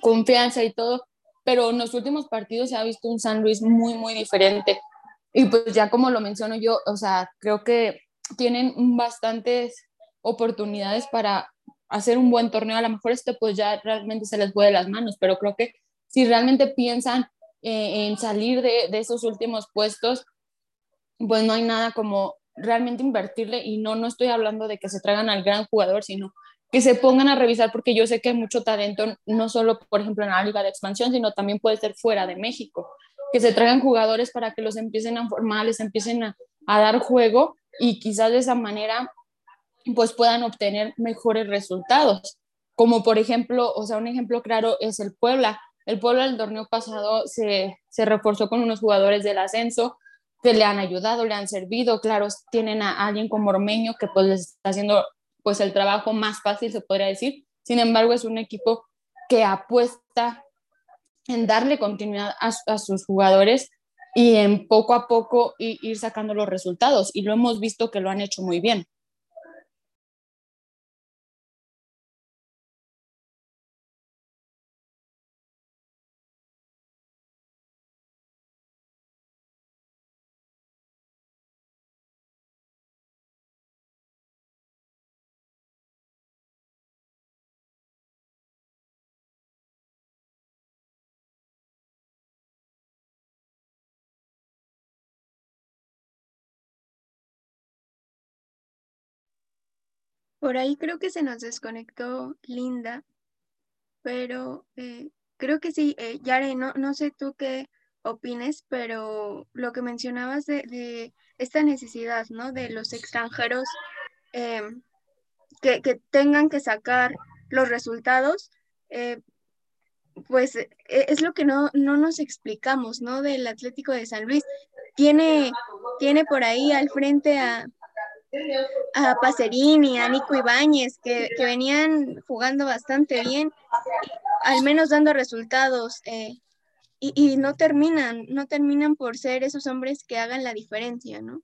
confianza y todo, pero en los últimos partidos se ha visto un San Luis muy, muy diferente. Y pues ya como lo menciono yo, o sea, creo que tienen bastantes oportunidades para hacer un buen torneo. A lo mejor este pues ya realmente se les fue de las manos, pero creo que si realmente piensan eh, en salir de, de, esos últimos puestos, pues no hay nada como realmente invertirle y no, no estoy hablando de que se traigan al gran jugador, sino que se pongan a revisar porque yo sé que hay mucho talento, no solo, por ejemplo, en la liga de expansión, sino también puede ser fuera de México, que se traigan jugadores para que los empiecen a formar, les empiecen a, a dar juego y quizás de esa manera pues puedan obtener mejores resultados. Como por ejemplo, o sea, un ejemplo claro es el Puebla. El Puebla el torneo pasado se, se reforzó con unos jugadores del ascenso que le han ayudado, le han servido. Claro, tienen a alguien como Ormeño que pues les está haciendo pues el trabajo más fácil, se podría decir. Sin embargo, es un equipo que apuesta en darle continuidad a, a sus jugadores y en poco a poco ir sacando los resultados. Y lo hemos visto que lo han hecho muy bien. Por ahí creo que se nos desconectó Linda, pero eh, creo que sí, eh, Yare, no, no sé tú qué opines, pero lo que mencionabas de, esta necesidad, ¿no? De los extranjeros em, que, tengan que sacar los resultados, eh, pues es lo que no, no nos explicamos, ¿no? Del Atlético de San Luis. Tiene, tiene por ahí al frente a, a Pacerini, a Nico Ibáñez, que, venían jugando bastante bien, al menos dando resultados, eh, y, no terminan, no terminan por ser esos hombres que hagan la diferencia, ¿no?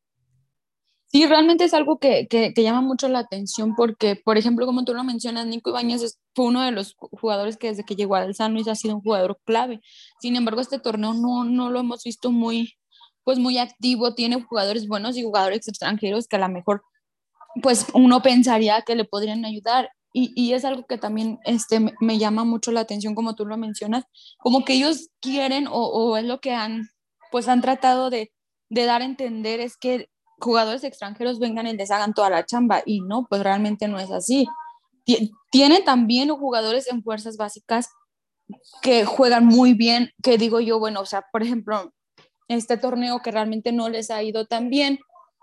Sí, realmente es algo que, llama mucho la atención porque, por ejemplo, como tú lo mencionas, Nico Ibáñez fue uno de los jugadores que desde que llegó al San Luis ha sido un jugador clave. Sin embargo, este torneo no, no lo hemos visto muy, pues muy activo, tiene jugadores buenos y jugadores extranjeros que a lo mejor pues uno pensaría que le podrían ayudar. Y, y, es algo que también este, me llama mucho la atención, como tú lo mencionas, como que ellos quieren o, o es lo que han, pues han tratado de, de, dar a entender es que jugadores extranjeros vengan y les hagan toda la chamba y no, pues realmente no es así. Tienen también jugadores en fuerzas básicas que juegan muy bien, que digo yo, bueno, o sea, por ejemplo, este torneo que realmente no les ha ido tan bien,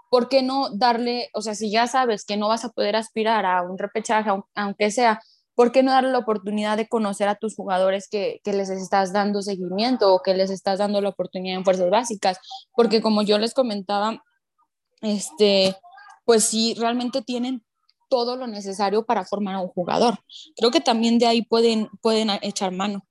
¿por qué no darle, o sea, si ya sabes que no vas a poder aspirar a un repechaje, aunque sea, ¿por qué no darle la oportunidad de conocer a tus jugadores que, que, les estás dando seguimiento o que les estás dando la oportunidad en fuerzas básicas? Porque como yo les comentaba, este, pues sí, realmente tienen todo lo necesario para formar a un jugador. Creo que también de ahí pueden, pueden echar mano.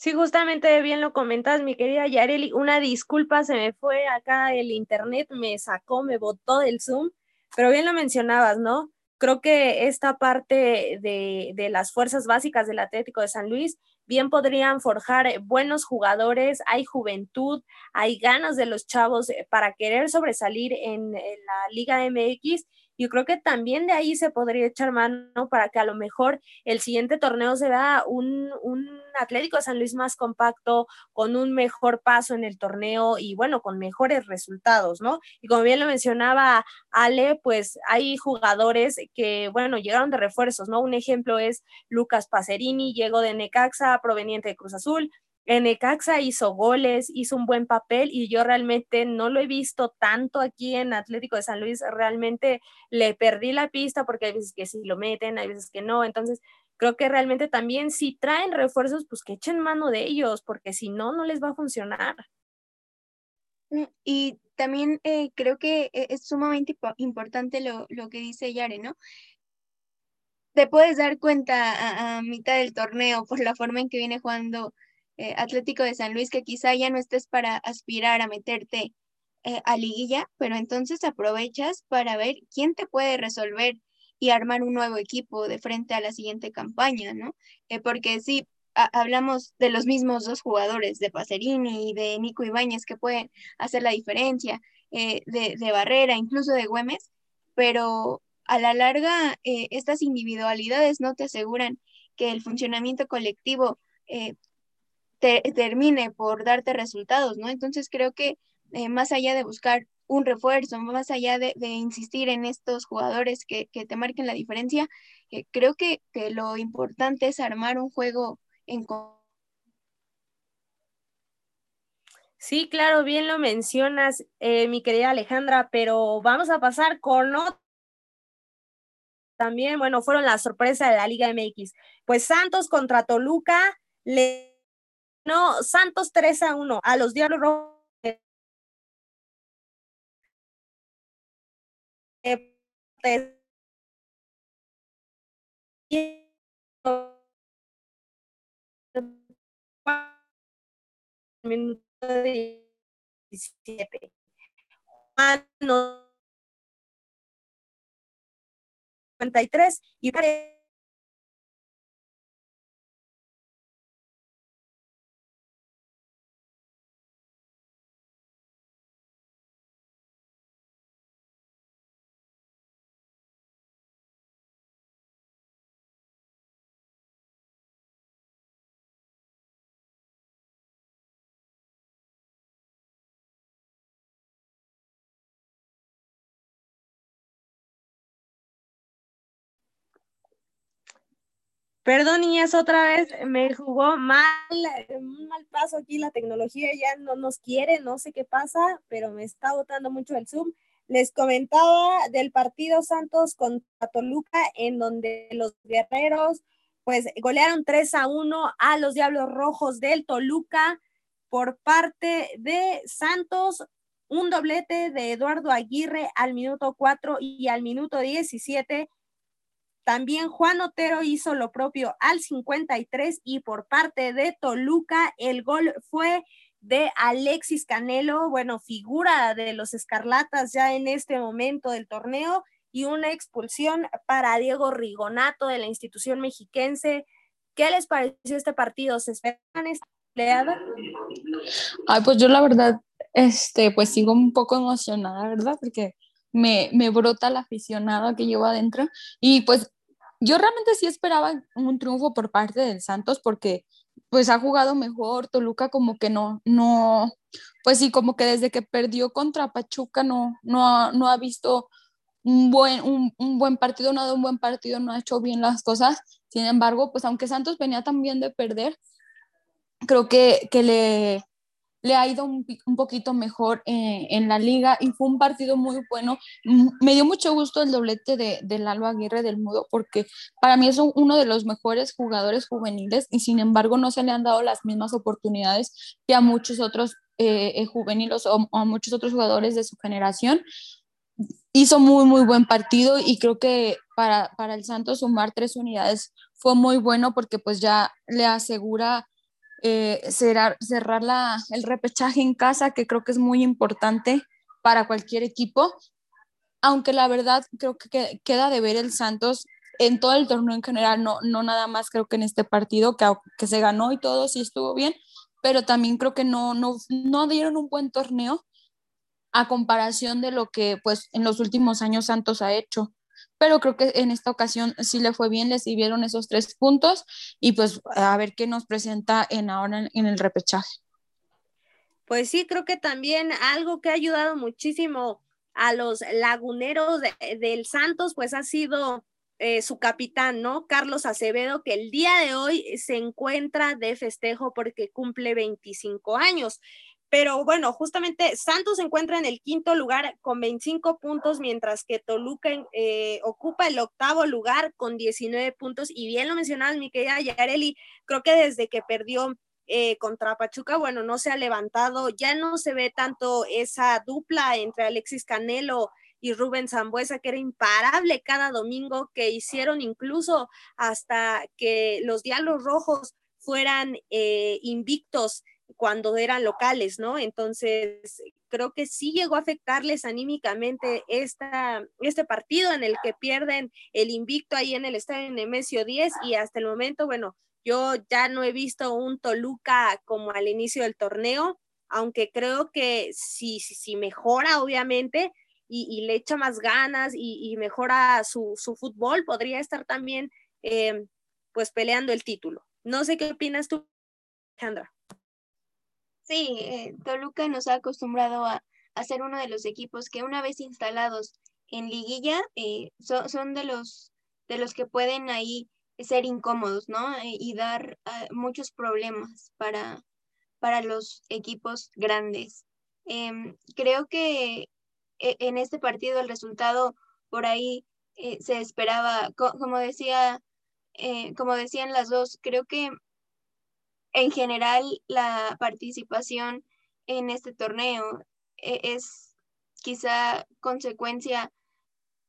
Sí, justamente bien lo comentas, mi querida Yareli. Una disculpa, se me fue acá el internet, me sacó, me botó del Zoom, pero bien lo mencionabas, ¿no? Creo que esta parte de, de las fuerzas básicas del Atlético de San Luis bien podrían forjar buenos jugadores, hay juventud, hay ganas de los chavos eh, para querer sobresalir en, en la Liga MX yo creo que también de ahí se podría echar mano para que a lo mejor el siguiente torneo se vea un, un Atlético San Luis más compacto, con un mejor paso en el torneo y bueno, con mejores resultados, ¿no? Y como bien lo mencionaba Ale, pues hay jugadores que, bueno, llegaron de refuerzos, ¿no? Un ejemplo es Lucas Pacerini, llegó de Necaxa, proveniente de Cruz Azul, en Necaxa hizo goles, hizo un buen papel y yo realmente no lo he visto tanto aquí en Atlético de San Luis, realmente le perdí la pista porque hay veces que sí lo meten, hay veces que no, entonces creo que realmente también si traen refuerzos, pues que echen mano de ellos, porque si no, no les va a funcionar. Mm, y también eh, creo que e-, es sumamente importante lo, lo que dice Yare, ¿no? Te puedes dar cuenta a mitad del torneo por la forma en que viene jugando eh, Atlético de San Luis, que quizá ya no estés para aspirar a meterte eh, a liguilla, pero entonces aprovechas para ver quién te puede resolver y armar un nuevo equipo de frente a la siguiente campaña, ¿no? Eh, porque sí, hablamos de los mismos dos jugadores, de Pacerini y de Nico Ibáñez, que pueden hacer la diferencia, de, Barrera, incluso de Güemes, pero a la larga estas individualidades no te aseguran que el funcionamiento colectivo termine por darte resultados, ¿no? Entonces creo que eh, más allá de buscar un refuerzo, más allá de, insistir en estos jugadores que, te marquen la diferencia, eh, creo que, lo importante es armar un juego en Sí, claro, bien lo mencionas, eh, mi querida Alejandra, pero vamos a pasar con otro. También, bueno, fueron la sorpresa de la Liga MX. Pues Santos contra Toluca le no, Santos 3 a 1 a los Diablos Rojos. Minuto 17. Juan 93 y Perdón, niñas, otra vez me jugó mal, un mal paso aquí, la tecnología ya no nos quiere, no sé qué pasa, pero me está botando mucho el Zoom. Les comentaba del partido Santos contra Toluca, en donde los guerreros pues golearon 3 a 1 a los Diablos Rojos del Toluca por parte de Santos, un doblete de Eduardo Aguirre al minuto 4 y al minuto 17 también Juan Otero hizo lo propio al 53 y por parte de Toluca el gol fue de Alexis Canelo, bueno, figura de los Escarlatas ya en este momento del torneo y una expulsión para Diego Rigonato de la institución mexiquense. ¿Qué les pareció este partido? ¿Se esperan esta? Ay, pues yo la verdad, este, pues sigo un poco emocionada, ¿verdad? Porque me, me brota la aficionado que llevo adentro y pues yo realmente sí esperaba un triunfo por parte del Santos porque pues ha jugado mejor, Toluca como que no, no, pues sí, como que desde que perdió contra Pachuca no, no, ha, no ha visto un buen, un, un, buen partido, no ha dado un buen partido, no ha hecho bien las cosas. Sin embargo, pues aunque Santos venía también de perder, creo que, que le, le ha ido un, poquito mejor eh, en la liga y fue un partido muy bueno. Me dio mucho gusto el doblete de, de Lalo Aguirre del Mudo porque para mí es uno de los mejores jugadores juveniles y sin embargo no se le han dado las mismas oportunidades que a muchos otros eh, eh, juveniles o, a muchos otros jugadores de su generación. Hizo muy, muy buen partido y creo que para, para el Santos sumar tres unidades fue muy bueno porque pues ya le asegura eh, cerrar, cerrar la, el repechaje en casa, que creo que es muy importante para cualquier equipo, aunque la verdad creo que queda de ver el Santos en todo el torneo en general, no, no nada más creo que en este partido, que, que se ganó y todo, sí estuvo bien, pero también creo que no, no, no dieron un buen torneo a comparación de lo que pues en los últimos años Santos ha hecho pero creo que en esta ocasión sí le fue bien, le sirvieron esos tres puntos y pues a ver qué nos presenta en ahora en, el repechaje. Pues sí, creo que también algo que ha ayudado muchísimo a los laguneros del Santos, pues ha sido eh, su capitán, ¿no? Carlos Acevedo, que el día de hoy se encuentra de festejo porque cumple 25 años. Pero bueno, justamente Santos se encuentra en el quinto lugar con 25 puntos, mientras que Toluca eh, ocupa el octavo lugar con 19 puntos. Y bien lo mencionabas, mi querida Yareli, creo que desde que perdió eh, contra Pachuca, bueno, no se ha levantado, ya no se ve tanto esa dupla entre Alexis Canelo y Rubén Zambuesa, que era imparable cada domingo, que hicieron incluso hasta que los Diablos Rojos fueran eh, invictos cuando eran locales, ¿no? Entonces, creo que sí llegó a afectarles anímicamente esta, este partido en el que pierden el invicto ahí en el estadio Nemesio 10 y hasta el momento, bueno, yo ya no he visto un Toluca como al inicio del torneo, aunque creo que si, si, mejora, obviamente, y, le echa más ganas y, mejora su, fútbol, podría estar también, eh, pues, peleando el título. No sé qué opinas tú, Alejandra. Sí, eh, Toluca nos ha acostumbrado a, ser uno de los equipos que una vez instalados en liguilla eh, son de los de los que pueden ahí ser incómodos, ¿no? Eh, y dar muchos problemas para, para los equipos grandes. Em, creo que en este partido el resultado por ahí se esperaba, como decía, como decían las dos, creo que en general la participación en este torneo e, es quizá consecuencia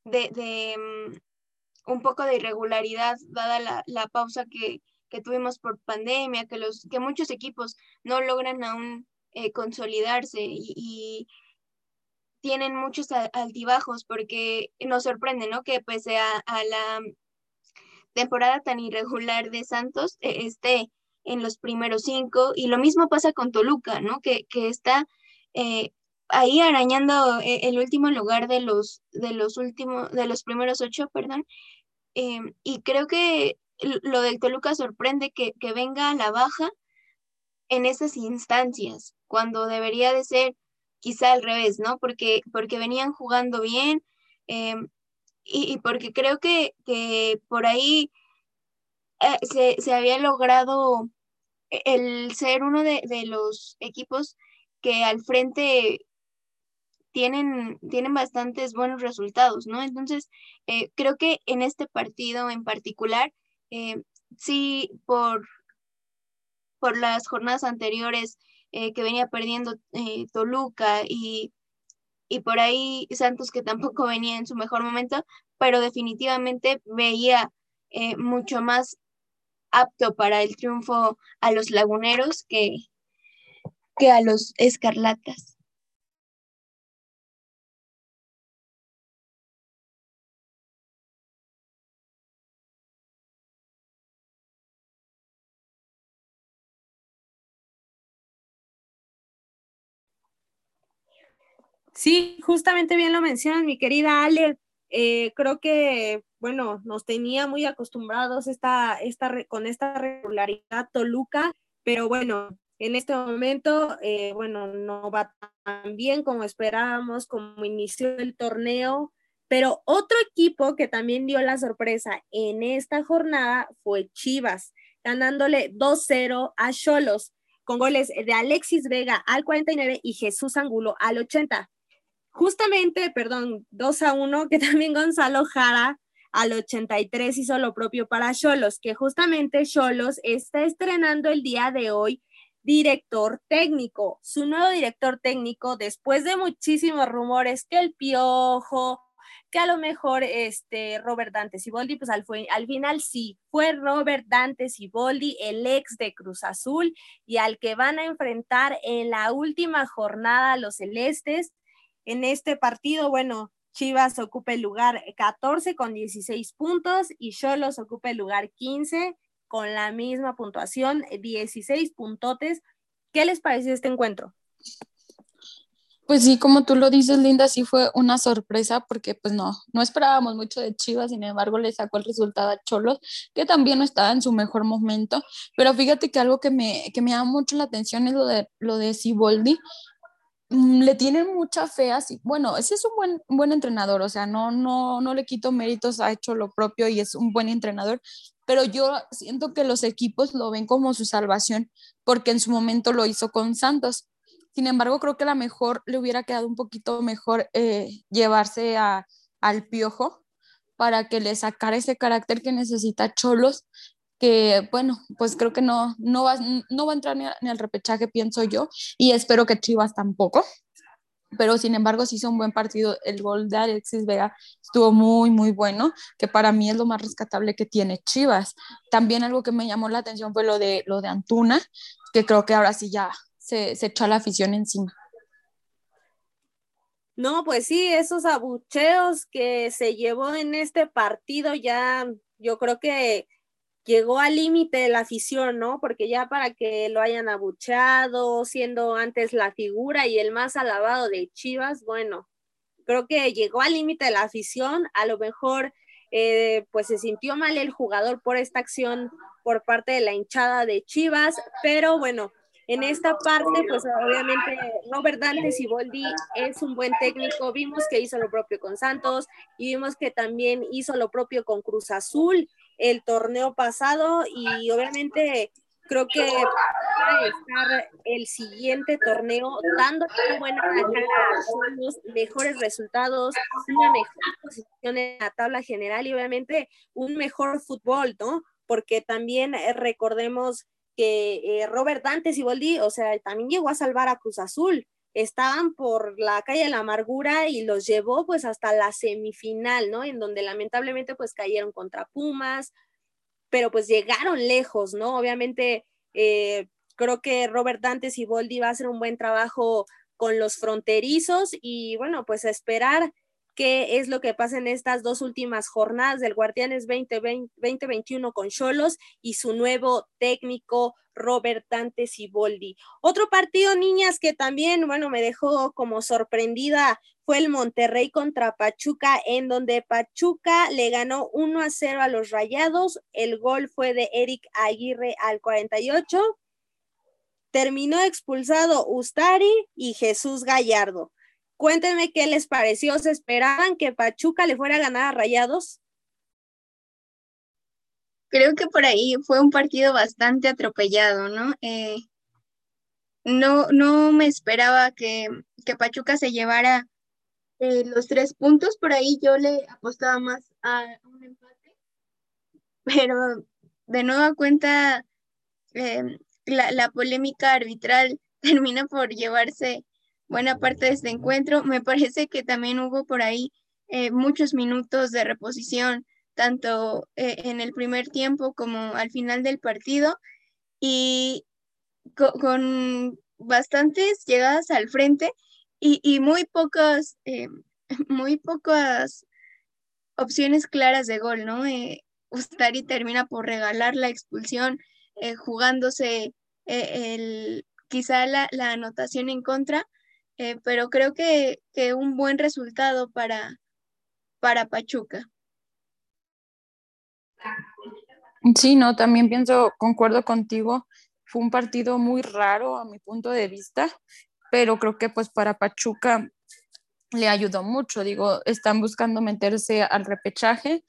de, mm, un poco de irregularidad dada la, pausa que, tuvimos por pandemia, que, los, que muchos equipos no logran aún eh, consolidarse y, tienen muchos altibajos porque nos sorprende, ¿no? Que pese a, la temporada tan irregular de Santos, e, esté en los primeros cinco, y lo mismo pasa con Toluca, ¿no? Que, está eh, ahí arañando eh, el último lugar de los, de los últimos, de los primeros ocho, perdón. Em, y creo que lo del Toluca sorprende que, venga a la baja en esas instancias, cuando debería de ser quizá al revés, ¿no? Porque, porque venían jugando bien em, y, porque creo que, que por ahí eh, se, había logrado el ser uno de, los equipos que al frente tienen, tienen bastantes buenos resultados, ¿no? Entonces, eh, creo que en este partido en particular, eh, sí, por, por las jornadas anteriores que venía perdiendo Toluca y, y por ahí Santos que tampoco venía en su mejor momento, pero definitivamente veía mucho más apto para el triunfo a los laguneros que, que a los escarlatas. Sí, justamente bien lo mencionas, mi querida Ale. Eh, creo que, bueno, nos tenía muy acostumbrados esta, esta, con esta regularidad Toluca, pero bueno, en este momento, eh, bueno, no va tan bien como esperábamos, como inició el torneo, pero otro equipo que también dio la sorpresa en esta jornada fue Chivas, ganándole 2-0 a Cholos con goles de Alexis Vega al 49 y Jesús Angulo al 80. Justamente, perdón, 2 a 1, que también Gonzalo Jara al 83 hizo lo propio para Cholos, que justamente Cholos está estrenando el día de hoy director técnico. Su nuevo director técnico, después de muchísimos rumores que el piojo, que a lo mejor este Robert Dante Siboldi, pues al, al final sí, fue Robert Dante Siboldi, el ex de Cruz Azul, y al que van a enfrentar en la última jornada los celestes. En este partido, bueno, Chivas ocupa el lugar 14 con 16 puntos y Cholos ocupa el lugar 15 con la misma puntuación, 16 puntotes. ¿Qué les pareció este encuentro? Pues sí, como tú lo dices, Linda, sí fue una sorpresa porque pues no, no esperábamos mucho de Chivas, sin embargo le sacó el resultado a Cholos, que también no estaba en su mejor momento, pero fíjate que algo que me, que me llama mucho la atención es lo de, lo de Siboldi, le tienen mucha fe así, bueno, ese es un buen, buen entrenador, o sea, no, no, no le quito méritos, ha hecho lo propio y es un buen entrenador, pero yo siento que los equipos lo ven como su salvación porque en su momento lo hizo con Santos. Sin embargo, creo que a lo mejor le hubiera quedado un poquito mejor eh, llevarse a, al piojo para que le sacara ese carácter que necesita Cholos, que bueno, pues creo que no, no, va, no va a entrar ni, ni, al repechaje, pienso yo, y espero que Chivas tampoco. Pero sin embargo, sí hizo un buen partido. El gol de Alexis Vega estuvo muy, muy bueno, que para mí es lo más rescatable que tiene Chivas. También algo que me llamó la atención fue lo de, lo de Antuna, que creo que ahora sí ya se, se echó la afición encima. No, pues sí, esos abucheos que se llevó en este partido ya, yo creo que llegó al límite de la afición, ¿no? Porque ya para que lo hayan abucheado, siendo antes la figura y el más alabado de Chivas, bueno, creo que llegó al límite de la afición, a lo mejor eh, pues se sintió mal el jugador por esta acción por parte de la hinchada de Chivas, pero bueno, en esta parte, pues obviamente Robert Dante Siboldi es un buen técnico. Vimos que hizo lo propio con Santos y vimos que también hizo lo propio con Cruz Azul el torneo pasado y obviamente creo que va a estar el siguiente torneo dando buena mejores resultados, una mejor posición en la tabla general y obviamente un mejor fútbol, ¿no? Porque también eh, recordemos que eh, Robert Dante Siboldi, o sea, también llegó a salvar a Cruz Azul. Estaban por la calle de la amargura y los llevó pues hasta la semifinal, ¿no? En donde lamentablemente pues cayeron contra Pumas, pero pues llegaron lejos, ¿no? Obviamente eh, creo que Robert Dante Siboldi va a hacer un buen trabajo con los fronterizos y bueno, pues esperar qué es lo que pasa en estas dos últimas jornadas del Guardianes 2021 con Cholos y su nuevo técnico Robert Dante Siboldi. Otro partido, niñas, que también, bueno, me dejó como sorprendida fue el Monterrey contra Pachuca, en donde Pachuca le ganó 1 a 0 a los Rayados. El gol fue de Eric Aguirre al 48. Terminó expulsado Ustari y Jesús Gallardo. Cuéntenme qué les pareció. ¿Se esperaban que Pachuca le fuera a ganar a Rayados? Creo que por ahí fue un partido bastante atropellado, ¿no? Eh, no, no me esperaba que, Pachuca se llevara eh, los tres puntos. Por ahí yo le apostaba más a un empate. Pero de nueva cuenta, eh, la, la polémica arbitral termina por llevarse buena parte de este encuentro. Me parece que también hubo por ahí eh, muchos minutos de reposición, tanto eh, en el primer tiempo como al final del partido, y con bastantes llegadas al frente y, muy pocas, eh, muy pocas opciones claras de gol, ¿no? Ustari termina por regalar la expulsión, jugándose el, quizá la, la anotación en contra, eh, pero creo que, que, un buen resultado para, para Pachuca. Sí, no, también pienso, concuerdo contigo, fue un partido muy raro a mi punto de vista, pero creo que pues para Pachuca le ayudó mucho, digo, están buscando meterse al repechaje,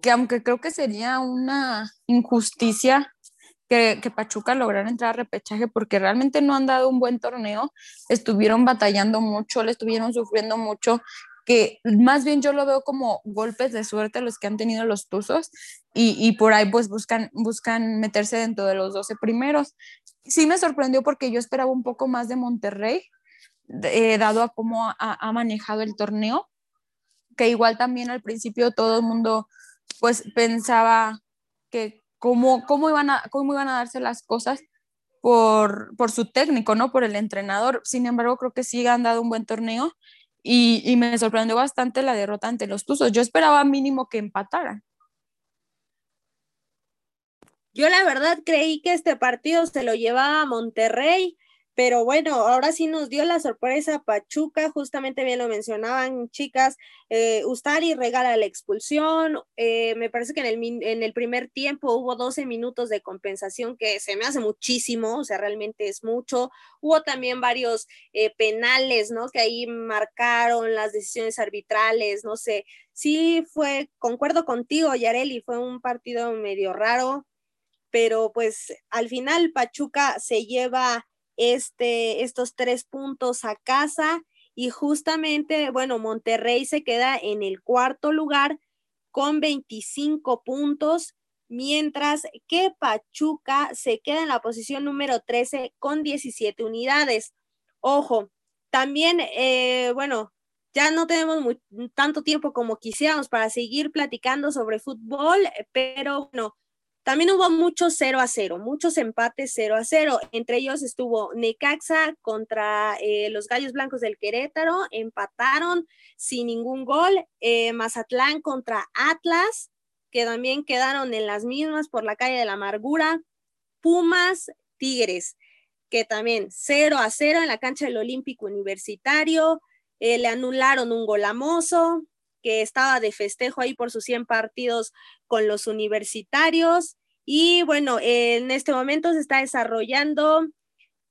que aunque creo que sería una injusticia que, que, Pachuca lograra entrar a repechaje porque realmente no han dado un buen torneo, estuvieron batallando mucho, le estuvieron sufriendo mucho, que más bien yo lo veo como golpes de suerte los que han tenido los Tuzos y, y por ahí pues buscan, buscan meterse dentro de los 12 primeros. Sí me sorprendió porque yo esperaba un poco más de Monterrey, eh, dado a cómo ha, manejado el torneo, que igual también al principio todo el mundo pues pensaba que cómo, cómo, iban, a, cómo iban a darse las cosas por, por su técnico, ¿no? Por el entrenador. Sin embargo, creo que sí han dado un buen torneo y, y me sorprendió bastante la derrota ante los Tuzos. Yo esperaba mínimo que empataran. Yo la verdad creí que este partido se lo llevaba a Monterrey, pero bueno, ahora sí nos dio la sorpresa Pachuca, justamente bien lo mencionaban chicas, eh, Ustari regala la expulsión, eh, me parece que en el, en el primer tiempo hubo 12 minutos de compensación que se me hace muchísimo, o sea, realmente es mucho. Hubo también varios eh, penales, ¿no? Que ahí marcaron las decisiones arbitrales, no sé. Sí fue, concuerdo contigo, Yareli, fue un partido medio raro, pero pues al final Pachuca se lleva este, estos tres puntos a casa y justamente, bueno, Monterrey se queda en el cuarto lugar con 25 puntos, mientras que Pachuca se queda en la posición número 13 con 17 unidades. Ojo, también, eh, bueno, ya no tenemos tanto tiempo como quisiéramos para seguir platicando sobre fútbol, pero bueno, también hubo muchos 0 a 0, muchos empates 0 a 0. Entre ellos estuvo Necaxa contra eh, los Gallos Blancos del Querétaro, empataron sin ningún gol. Eh, Mazatlán contra Atlas, que también quedaron en las mismas por la calle de la amargura. Pumas, Tigres, que también 0 a 0 en la cancha del Olímpico Universitario. Eh, le anularon un gol que estaba de festejo ahí por sus 100 partidos con los universitarios. Y bueno, en este momento se está desarrollando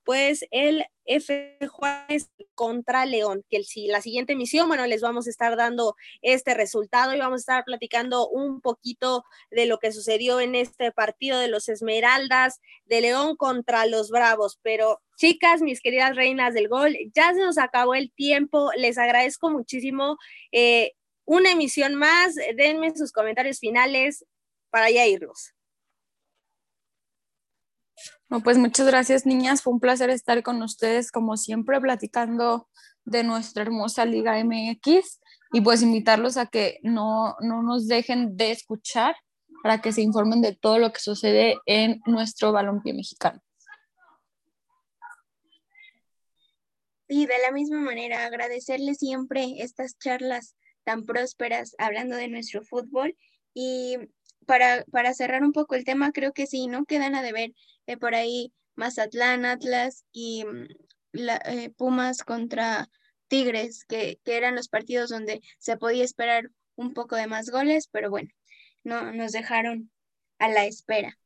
pues el F Juárez contra León, que si la siguiente emisión, bueno, les vamos a estar dando este resultado y vamos a estar platicando un poquito de lo que sucedió en este partido de los Esmeraldas de León contra los Bravos. Pero chicas, mis queridas reinas del gol, ya se nos acabó el tiempo, les agradezco muchísimo. Eh, una emisión más. Denme sus comentarios finales para ya irlos. pues muchas gracias, niñas. Fue un placer estar con ustedes, como siempre, platicando de nuestra hermosa Liga MX y pues invitarlos a que no, no nos dejen de escuchar para que se informen de todo lo que sucede en nuestro balompié mexicano. Y de la misma manera, agradecerles siempre estas charlas tan prósperas hablando de nuestro fútbol. Y para, para cerrar un poco el tema, creo que sí, no quedan a deber eh, por ahí Mazatlán, Atlas y mm, la, eh, Pumas contra Tigres, que, que eran los partidos donde se podía esperar un poco de más goles, pero bueno, no nos dejaron a la espera.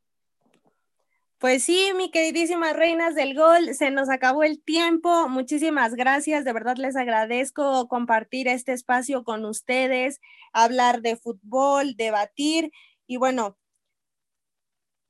Pues sí, mi queridísimas reinas del gol, se nos acabó el tiempo. Muchísimas gracias, de verdad les agradezco compartir este espacio con ustedes, hablar de fútbol, debatir y bueno,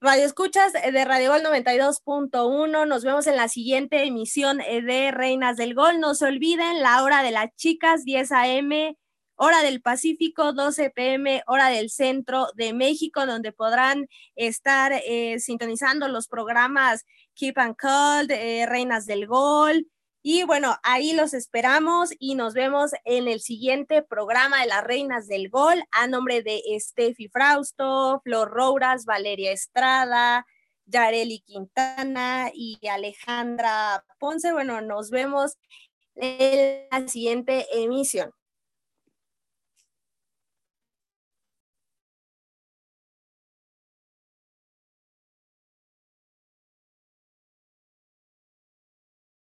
Radio Escuchas de Radio Gol 92.1. Nos vemos en la siguiente emisión de Reinas del Gol. No se olviden la hora de las chicas, 10 a.m hora del Pacífico, 12 pm, hora del centro de México, donde podrán estar eh, sintonizando los programas Keep and Cold, eh, Reinas del Gol. Y bueno, ahí los esperamos y nos vemos en el siguiente programa de las Reinas del Gol a nombre de Steffi Frausto, Flor Rouras, Valeria Estrada, Yareli Quintana y Alejandra Ponce. Bueno, nos vemos en la siguiente emisión.